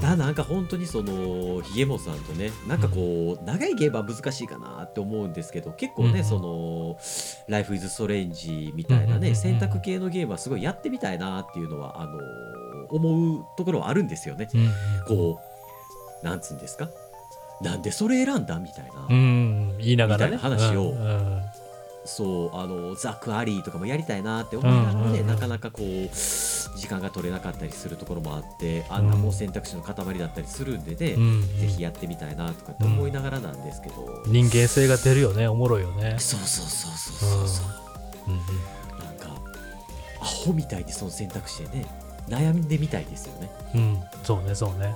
だなんか本当にそのひげもさんとねなんかこう、長いゲームは難しいかなって思うんですけど結構ね、うんその「Life is Strange」みたいなね、うんうんうんうん。選択系のゲームはすごいやってみたいなっていうのはあの思うところはあるんですよね。うんこうなんつうんですか？なんでそれ選んだ？みたいな、うん、言いながらね。みたいな話をうんうん。そうあのザク・アリーとかもやりたいなって思いながらね、なかなかこう時間が取れなかったりするところもあってあんなもう選択肢の塊だったりするんでね、うんぜひやってみたいなとかって思いながらなんですけど、人間性が出るよね、おもろいよね。そうそうそうそうそうそう、うんうん。なんかアホみたいにその選択肢でね悩んでみたいですよね。うん、そうね、そうね。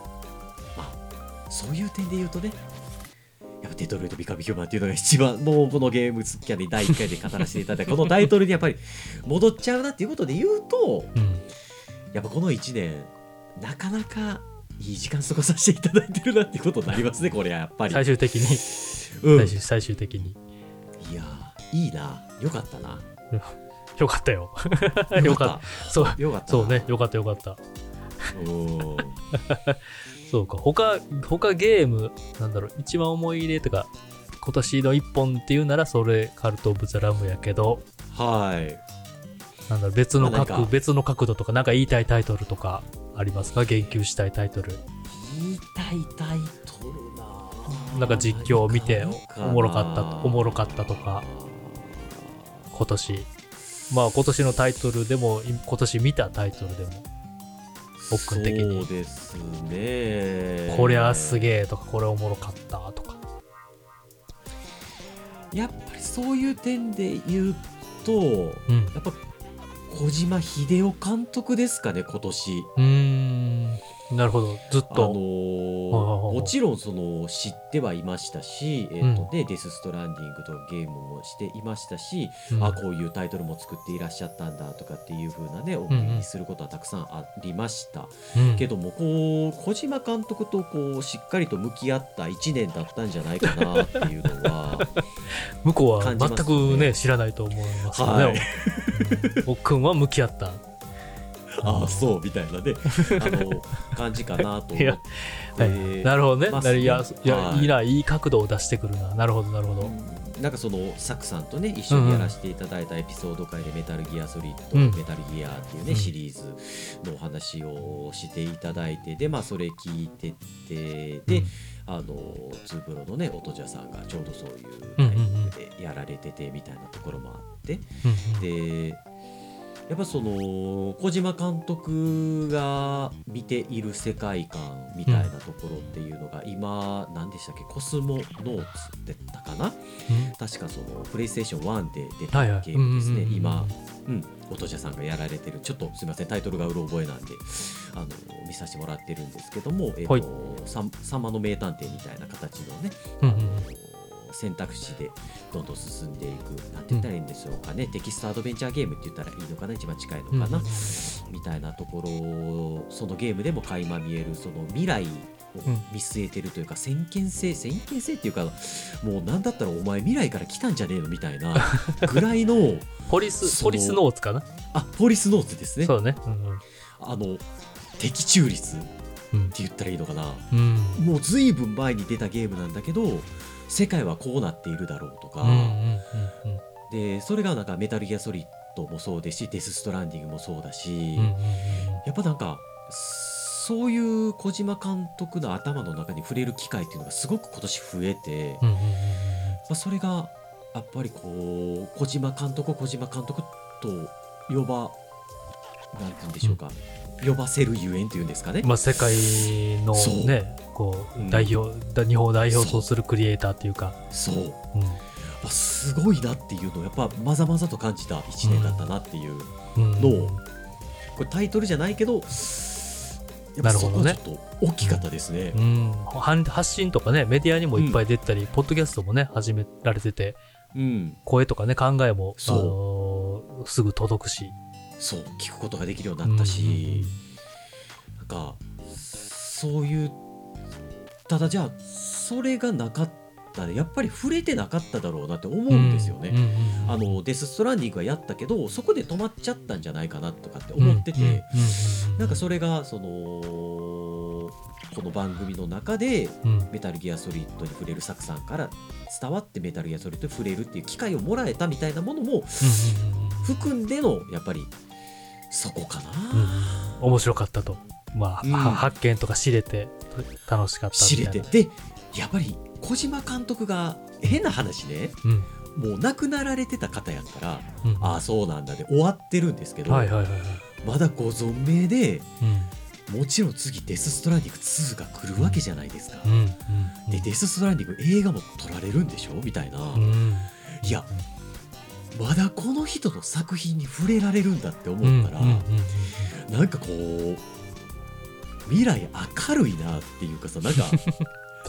そういう点で言うとねやっぱデトロイト・ビカム・ヒューマンっていうのが一番もうこのゲームスキャンで第1回で語らせていただいた。このタイトルにやっぱり戻っちゃうなっていうことで言うとうんやっぱこの1年なかなかいい時間過ごさせていただいてるなっていうことになりますねこれはやっぱり、最終的に、うん、最終最終的に。いやーいいな。よかったな よかったよ。よかった。そう。たよかった。そうね。よかったよかった。うん そうか。他他ゲームなんだろう一番思い入れとか今年の一本っていうならそれカルト・オブ・ザ・ラムやけど。はい。なんだろう別の角、別の角度とかなんか言いたいタイトルとかありますか？言及したいタイトル。言いたいタイトルななんか実況を見ておもろかったおもろかったとか。今年まあ今年のタイトルでもい今年見たタイトルでもおっくん的に。そうですね。こりゃすげえとかこれおもろかったとか。やっぱりそういう点で言うとうん。やっぱ小島秀夫監督ですかね今年。うーんなるほど。ずっあのとーもちろんその知ってはいましたし、えーとねデス・ストランディングとゲームもしていましたし、うん。あこういうタイトルも作っていらっしゃったんだとかっていう風なねお耳にすることはたくさんありました、うん。けどもこう小島監督とこうしっかりと向き合った1年だったんじゃないかなっていうのは 向こうは全くね知らないと思いますけどね、はい。おっくんは向き合った ああそうみたいな。ねあの感じかなと思って。はい。なるほどね、ますなるいやいや、はい。い、いないい角度を出してくるな。なるほどなるほど、なんかそのサクさんとね一緒にやらせていただいたエピソード回でメタルギアソリッド、うんメタルギアっていうね、うん。シリーズのお話をしていただいてでまあそれ聞いててで、うん。あのツーブロのね音じゃさんがちょうどそういううんうんうん。タイミングでやられててみたいなところもあって、うんうん。でやっぱその小島監督が見ている世界観みたいなところっていうのが今何でしたっけ？コスモノーツってたかな？確かそのプレイステーション1で出たゲームですね、今、うん、音じゃさんがやられてる。ちょっとすみませんタイトルがうろ覚えなんであの見させてもらってるんですけども「えーはい。とさんまの名探偵」みたいな形のね、うんうん選択肢でどんどん進んでいくなんて言ったらいいんでしょうかね、テキストアドベンチャーゲームって言ったらいいのかな？一番近いのかな、うん。うんみたいなところそのゲームでも垣間見えるその未来を見据えてるというか先見性先見性っていうかもうなんだったらお前未来から来たんじゃねえのみたいなぐらいの ポリスポリスノーツかな？あポリスノーツですね。そうね。うんあの的中率ってうん言ったらいいのかな？うん。もうずいぶん前に出たゲームなんだけど世界はこうなっているだろうとか、うんうんうんでそれがなんかメタルギアソリッドもそうですしデス・ストランディングもそうだし、うんうんうん。やっぱなんかそういう小島監督の頭の中に触れる機会っていうのがすごく今年増えて、まうんうんうん。あ、それがやっぱりこう小島監督を小島監督と呼ばなんて言うんでしょうか、呼ばせるゆえんというんですかね、まあ世界のねこうん。う代表だ日本を代表とするクリエイターっていうか。そう。うん。すごいなっていうのをやっぱまざまざと感じた1年だったなっていう、うん。のこれタイトルじゃないけどなるほどね。ちょっと大きかったですね。うん、は発信とかねメディアにもいっぱい出てたり、ポッドキャストもね始められててうん、声とかね考えも、あそう。のーすぐ届くしそう聞くことができるようになったし、なんかそういうただじゃあそれがなかったらやっぱり触れてなかっただろうなって思うんですよね。うんうんうんあのデス・ストランディングはやったけどそこで止まっちゃったんじゃないかなとかって思ってて、うんうんうんなんかそれがそのこの番組の中でうん。うんメタルギアソリッドに触れるサクさんから伝わってメタルギアソリッドに触れるっていう機会をもらえたみたいなものも含んでのやっぱりそこかな、うん。面白かったと。まあ、うん。は発見とか知れて楽しかった知れて。でやっぱり小島監督が変な話ねうん。もう亡くなられてた方やから、うん。ああそうなんだで終わってるんですけど、はいはいはいはい。まだご存命でうん。もちろん次デス・ストランディング2が来るわけじゃないですか、でデス・ストランディング映画も撮られるんでしょ？みたいな、うん。いやまだこの人の作品に触れられるんだってうん思ったら、うんうんなんかこう未来明るいなっていうかさなんか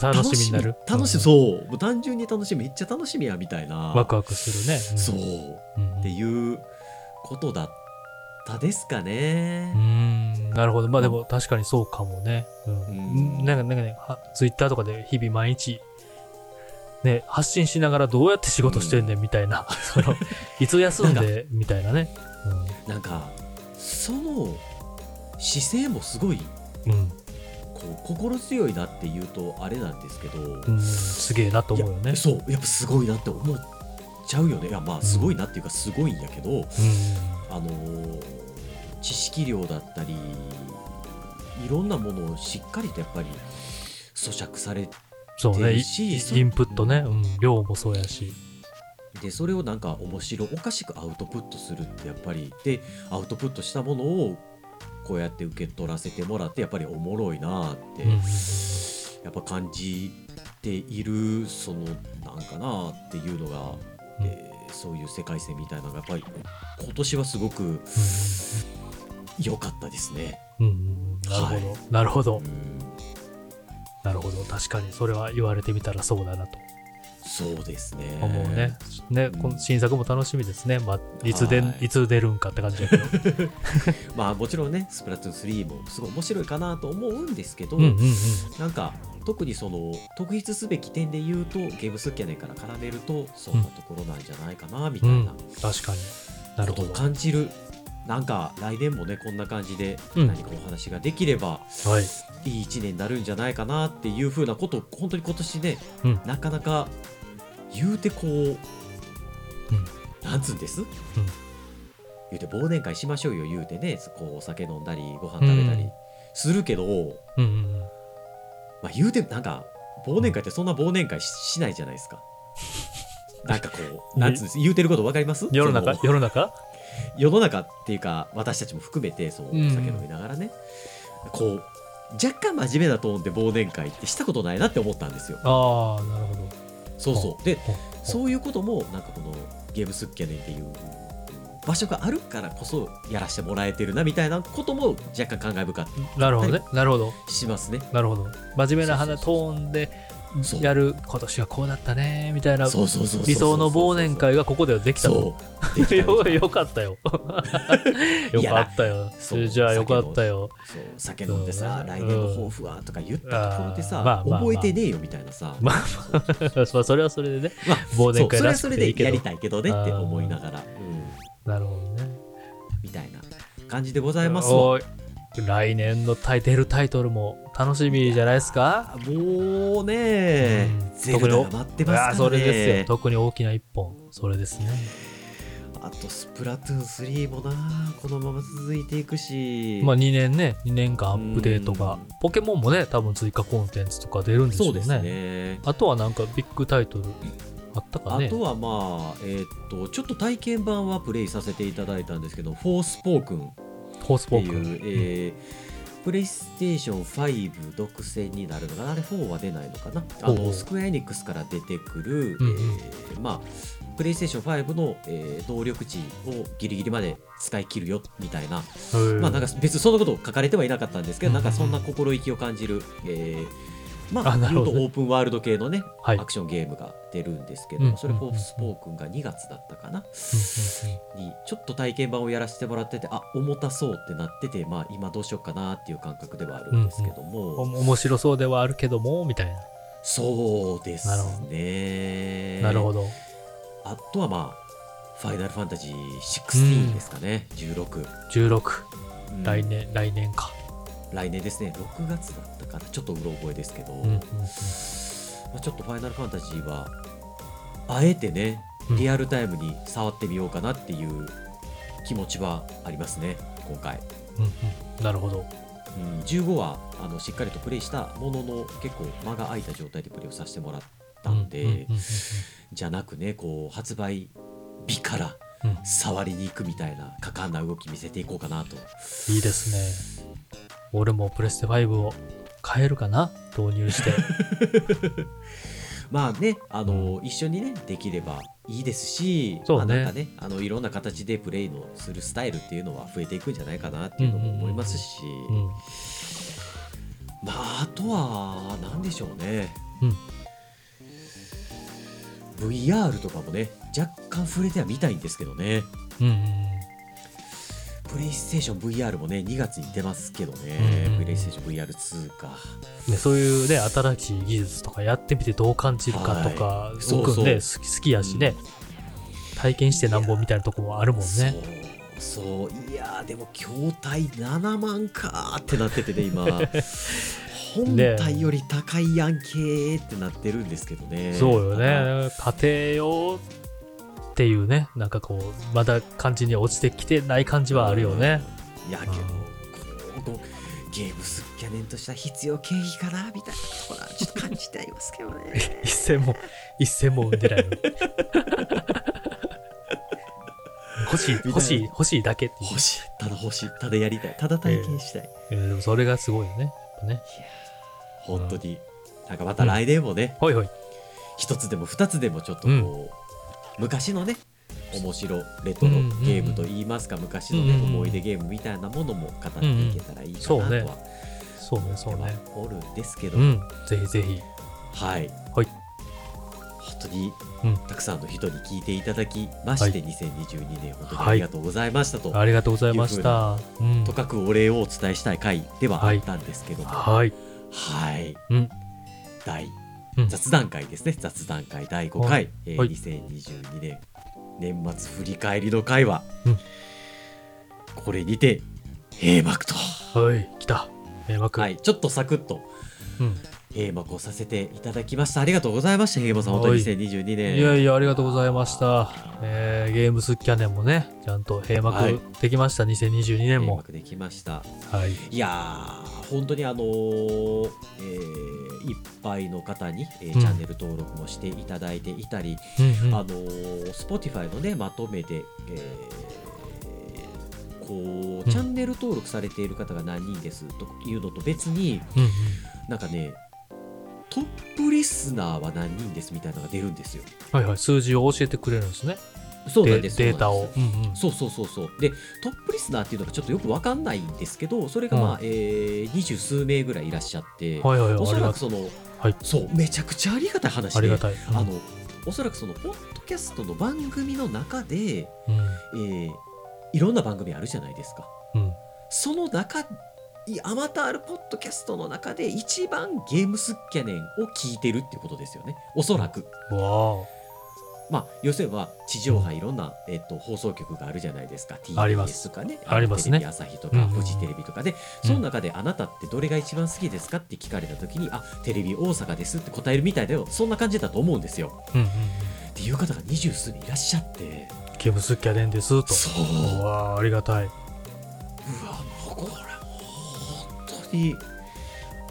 楽しみになる。楽しみ、うん。そうもう単純に楽しみめっちゃ楽しみやみたいな。ワクワクするね、ん。そう。うんっていうことだったですかうね。ん。なるほど。まあでも確かにそうかもね、うん。うん。なんかなんかねツイッターとかで日々毎日ね、発信しながらどうやって仕事してんねんみたいな、そのいつ休んでみたいなね。なんかその姿勢もすごいうん、うん、こう心強いなっていうとあれなんですけど、うん、すげえなと思うよね。そうやっぱすごいなって思っちゃうよね。いやまあすごいなっていうかすごいんやけど、うん、あのー知識量だったりいろんなものをしっかりとやっぱり咀嚼されそうね、インプットね、うん、量もそうやし。でそれをなんか面白おかしくアウトプットするってやっぱりでアウトプットしたものをこうやって受け取らせてもらってやっぱりおもろいなって、うんやっぱ感じているそのなんかなっていうのが、うん。えーそういう世界線みたいなのがやっぱり今年はすごく良かったですね。うんうん。なるほど、はい。なるほど。う、んなるほど、確かにそれは言われてみたらそうだなとそうですね。思うね。ね、うんこの新作も楽しみですね。まあ、いつで、はいいつ出るんかって感じだけど。まあもちろんね、スプラトゥーン3もすごい面白いかなと思うんですけど、うんうんうん。なんか特にその特筆すべき点で言うとゲームスキャネンから絡めるとそんなところなんじゃないかなみたいな確かに。なるほど。感じる。なんか来年もねこんな感じでうん。何かお話ができればはい。いい1年になるんじゃないかなっていうふうなことを本当に今年ね、うん。なかなか言うてこう、なんつうんです、言うて忘年会しましょうよ言うてねこうお酒飲んだりご飯食べたりするけど、うんうんうん。まあ、言うてなんか忘年会ってそんな忘年会ししないじゃないですか。なんかこう、なんつうんです？言うてること分かります？世の中？世の中？世の中っていうか私たちも含めてそうおうん酒飲みながらね、こう若干真面目なトーンで忘年会ってしたことないなって思ったんですよ。ああ、なるほど。そうそう。でそういうこともなんかこのゲームスッキャネンっていう場所があるからこそやらせてもらえてるなみたいなことも若干感慨深かっなるほどね。なるほど。たりしますね。なるほど。真面目な話トーンでやる今年はこうだったねみたいな理想の忘年会がここではできたと。よよかった よ。よかったよ。じゃあよかったよ。酒飲んでさ、来年の抱負はとか言ったところでさ、まあまあまあ覚えてねえよみたいなさ、まあまあそれはそれでね。まあ忘年会らしはそれでくていいけど。やり。たいけどねって思いながら、うん、なるほどね。みたいな感じでございます来年のタイタイトルも楽しみじゃないですか？もうね、うんゼルダが待ってますからね。あそれですよ。特に大きな一本。それですね。あとスプラトゥーン3もな、このまま続いていくし、まあ2年ね、2年間アップデートがうん。ポケモンもね、多分追加コンテンツとか出るんでしょそううですね。ね。あとはなんかビッグタイトルあったかね。あとはまあ、えーっと、ちょっと体験版はプレイさせていただいたんですけど、フォースポークンホースポーク。っていう、えープレイステーション5独占になるのかな？あれ4は出ないのかな？あのスクエアエニックスから出てくる、うんうん。えーまあプレイステーション5の、えー動力値をギリギリまで使い切るよみたいな、まあなんか別にそんなこと書かれてはいなかったんですけど、うんうんなんかそんな心意気を感じる、えーまああなるほどオープンワールド系のね、はい。アクションゲームが出るんですけど、うんそれフォースポークンが2月だったかな、にちょっと体験版をやらせてもらっててあ重たそうってなっててまあ今どうしようかなっていう感覚ではあるんですけども、お面白そうではあるけども、みたいな。そうですなるほねなるほど。あとはまあファイナルファンタジー16ですかね、16、16。うん来年、来年か。来年ですね。6月だったかな。ちょっとうろ覚えですけど、うんうんうん。まあ、ちょっとファイナルファンタジーはあえてねうん。リアルタイムに触ってみようかなっていう気持ちはありますね。今回。うんうん。なるほど。うん、15はあのしっかりとプレイしたものの結構間が空いた状態でプレイをさせてもらったんで、うんうんうんうん。じゃなくねこう発売日からうん。触りに行くみたいな果敢な動き見せていこうかなと。いいですね。俺もプレステ5を変えるかな？導入して。まあねあの、一緒にねできればいいですしそうね。まあ、なんかねあのいろんな形でプレイのするスタイルっていうのは増えていくんじゃないかなっていうのも思いますし、うん。まああとは何でしょうね。うん。VR とかもね若干触れてはみたいんですけどね。うんうんプレイステーション VR もね2月に出ますけどね、うんプレイステーション VR2 か。ね、そういうね新しい技術とかやってみてどう感じるかとか、はい。奥そうそう。ね好き好きやしね、体験してなんぼみたいなとこもあるもんね。そう。いやーでも筐体7万かーってなっててね今。本体より高いやんけーってなってるんですけどね。そうよね。家庭用っていうねなんかこうまだ感じに落ちてきてない感じはあるよね、いやけどゲームスキャネンとした必要経費かなみたいなところはちょっと感じてありますけどね。一銭も一銭も生んでない 欲しい欲しい欲しいだけっていう。欲しい。ただ欲しいただやりたい。ただ体験したい、いやえーでもそれがすごいよねやっぱね。本当に。なんかまた来年もね、ほいほい。一つでも二つでもちょっとこう、昔のね面白レトロゲームといいますか、昔のね、うんうんうん。思い出ゲームみたいなものも語っていけたらいいかなとはそうね。そうねおるんですけど、うん。ぜひぜひ。はい、はい。本当にうん。たくさんの人に聞いていただきまして、はい。2022年本当にありがとうございましたと、ありがとうございました。うん。とかくお礼をお伝えしたい回ではあったんですけども、はい、はい。うん。第うん雑談会ですね、雑談会第5回、はい。えーはい。2022年。年末振り返りの会は、うん。これにて閉幕と、はい。来た。閉幕。はい、ちょっとサクッと。うん閉幕をさせていただきました。ありがとうございました平間さん。本当にはい2022年。いやいや、ありがとうございました。えーゲームスキャネンもね、ちゃんと閉はい。幕できました、2022年も。閉幕できました。はい。いやー本当にあのーえーいっぱいの方に、えーうん。チャンネル登録もしていただいていたり、うんうん。あのー Spotify のねまとめで、えーこうチャンネル登録されている方が何人ですというのと別にうんうん。なんかねトップリスナーは何人ですみたいなのが出るんですよ。はいはい、数字を教えてくれるんですね。でそうなんですデータを。そうなんで。うんそうそうそうそう。でトップリスナーっていうのがちょっとよくわかんないんですけどそれがまあ、うん。えー二十数名ぐらいいらっしゃって、はいはいはい、おそらくその、はい。そうめちゃくちゃありがたい話でありがたい。うん。あのおそらくそのポッドキャストの番組の中で、うん。えーいろんな番組あるじゃないですか。うん。その中いあまたあるポッドキャストの中で一番ゲームスキャネンを聞いてるっていうことですよね。おそらく、わまあ要するには地上波いろんな、えっと放送局があるじゃないですか。あります。TBS とかねありますね。テレビ朝日とか、うんうんうん。フジテレビとかでその中であなたってどれが一番好きですかって聞かれた時にあテレビ大阪ですって答えるみたいだよそんな感じだと思うんですよ。あ。うんうんうん。っていう方が二十数名いらっしゃって。ゲームスキャネンですと。そう。あ、ありがたい。うわに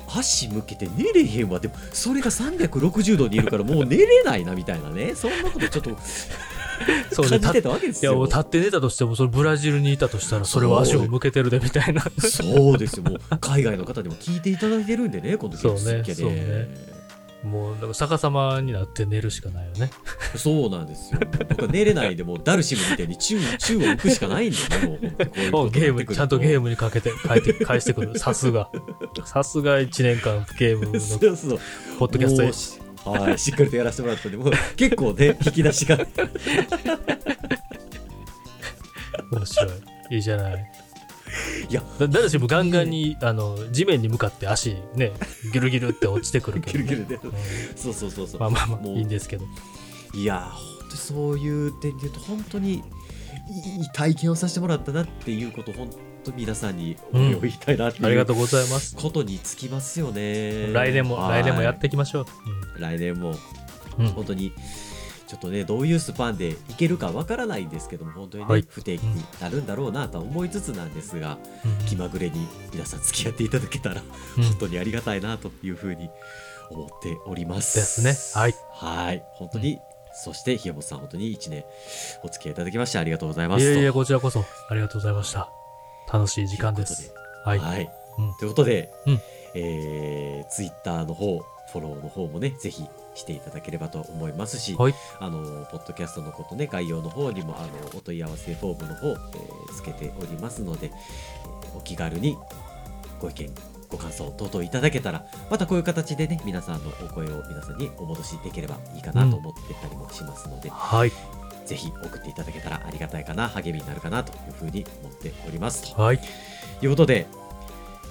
足向けて寝れへんわ。でもそれが360度にいるからもう寝れないなみたいなね。そんなことちょっと そうね、感じてたわけですよ。もう立って寝たとしても、それブラジルにいたとしたら、それは足を向けてるでみたいな。そうですよ。もう海外の方にも聞いていただいてるんでねこのそうねゲームスッキャそうねもう、だから逆さまになって寝るしかないよね。そうなんですよ僕は寝れないでもうダルシムみたいに宙宙を浮くしかないんでねもううゲーム、ちゃんとゲームムにかけて、返って、返してくる。さすが。さすが1年間ゲームのポッドキャストしはい、しっかりとやらせてもらったんで、もう結構ね、引き出しが。面白い。いいじゃない。いや、だ誰しもガンガンに、あの、地面に向かって足ね、ギュルギュルって落ちてくるけど、ギルギルで。うんそうそうそうそう。まあまあまあ、もういいんですけど。いや、本当にそういう点で言うと、本当にいい体験をさせてもらったなっていうこと、本当皆さんにお礼を言いたいなっていう、ありがとうございます。ことにつきますよね。来年も、はい来年もやっていきましょう。来年も、うん。うん本当に。ちょっとね、どういうスパンでいけるかわからないんですけども、本当にね、はい不定期になるんだろうなとは思いつつなんですが、うん気まぐれに皆さん付き合っていただけたら、うん本当にありがたいなというふうに思っております。ですねはい。はい。本当に、そして、ひやもさん、本当に1年お付き合いいただきましてありがとうございます。いえいえ、とこちらこそ、ありがとうございました。楽しい時間です。はい。はい。うんということで、うんえー、ツイッターの方、フォローの方もね、ぜひしていただければと思いますし、はい。あの、ポッドキャストのことね、概要の方にも、あの、お問い合わせフォームの方、えーつけておりますので、えーお気軽にご意見、ご感想等々いただけたらまたこういう形でね皆さんのお声を皆さんにお戻しできればいいかなと思ってたりもしますので、はい。ぜひ送っていただけたらありがたいかな励みになるかなというふうに思っておりますとはい。いうことで、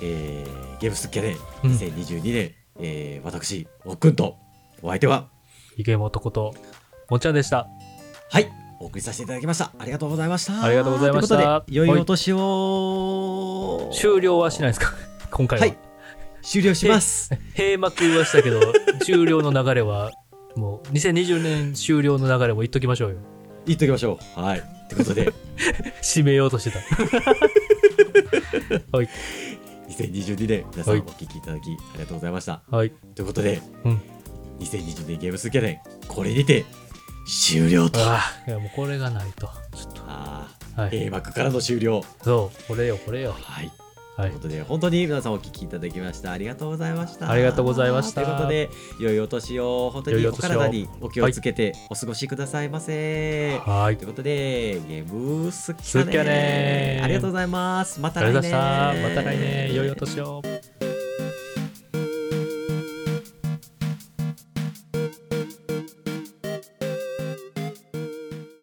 えーゲームスッキャネうん2022年、えー私おっくんとお相手は？イケモ男と、もっちゃんでした。はい。お送りさせていただきました。ありがとうございました。ありがとうございました。良いお年を。終了はしないですか？今回は。はい。終了します。閉幕はしたけど、終了の流れは、もう2020年終了の流れも言っときましょうよ。言っときましょう。はい。ということで。締めようとしてた。はい。2022年皆さんはい。お聞きいただきありがとうございました、はい。ということで、うん2020年ゲームスキャネこれにて終了とああ、いやもうこれがないと。ちょっあと。はい。ー閉幕からの終了そう、これよ、これよ。はいはいという。ことで本当に皆さんお聞きいただきましたありがとうございましたありがとうございましたということで良いお年を本当にお体にお気をつけてお過ごしくださいませ、はいとい。うことでゲームスキャネスキャネありがとうございますまたあり来がとうございました。年また来年、良いお年を。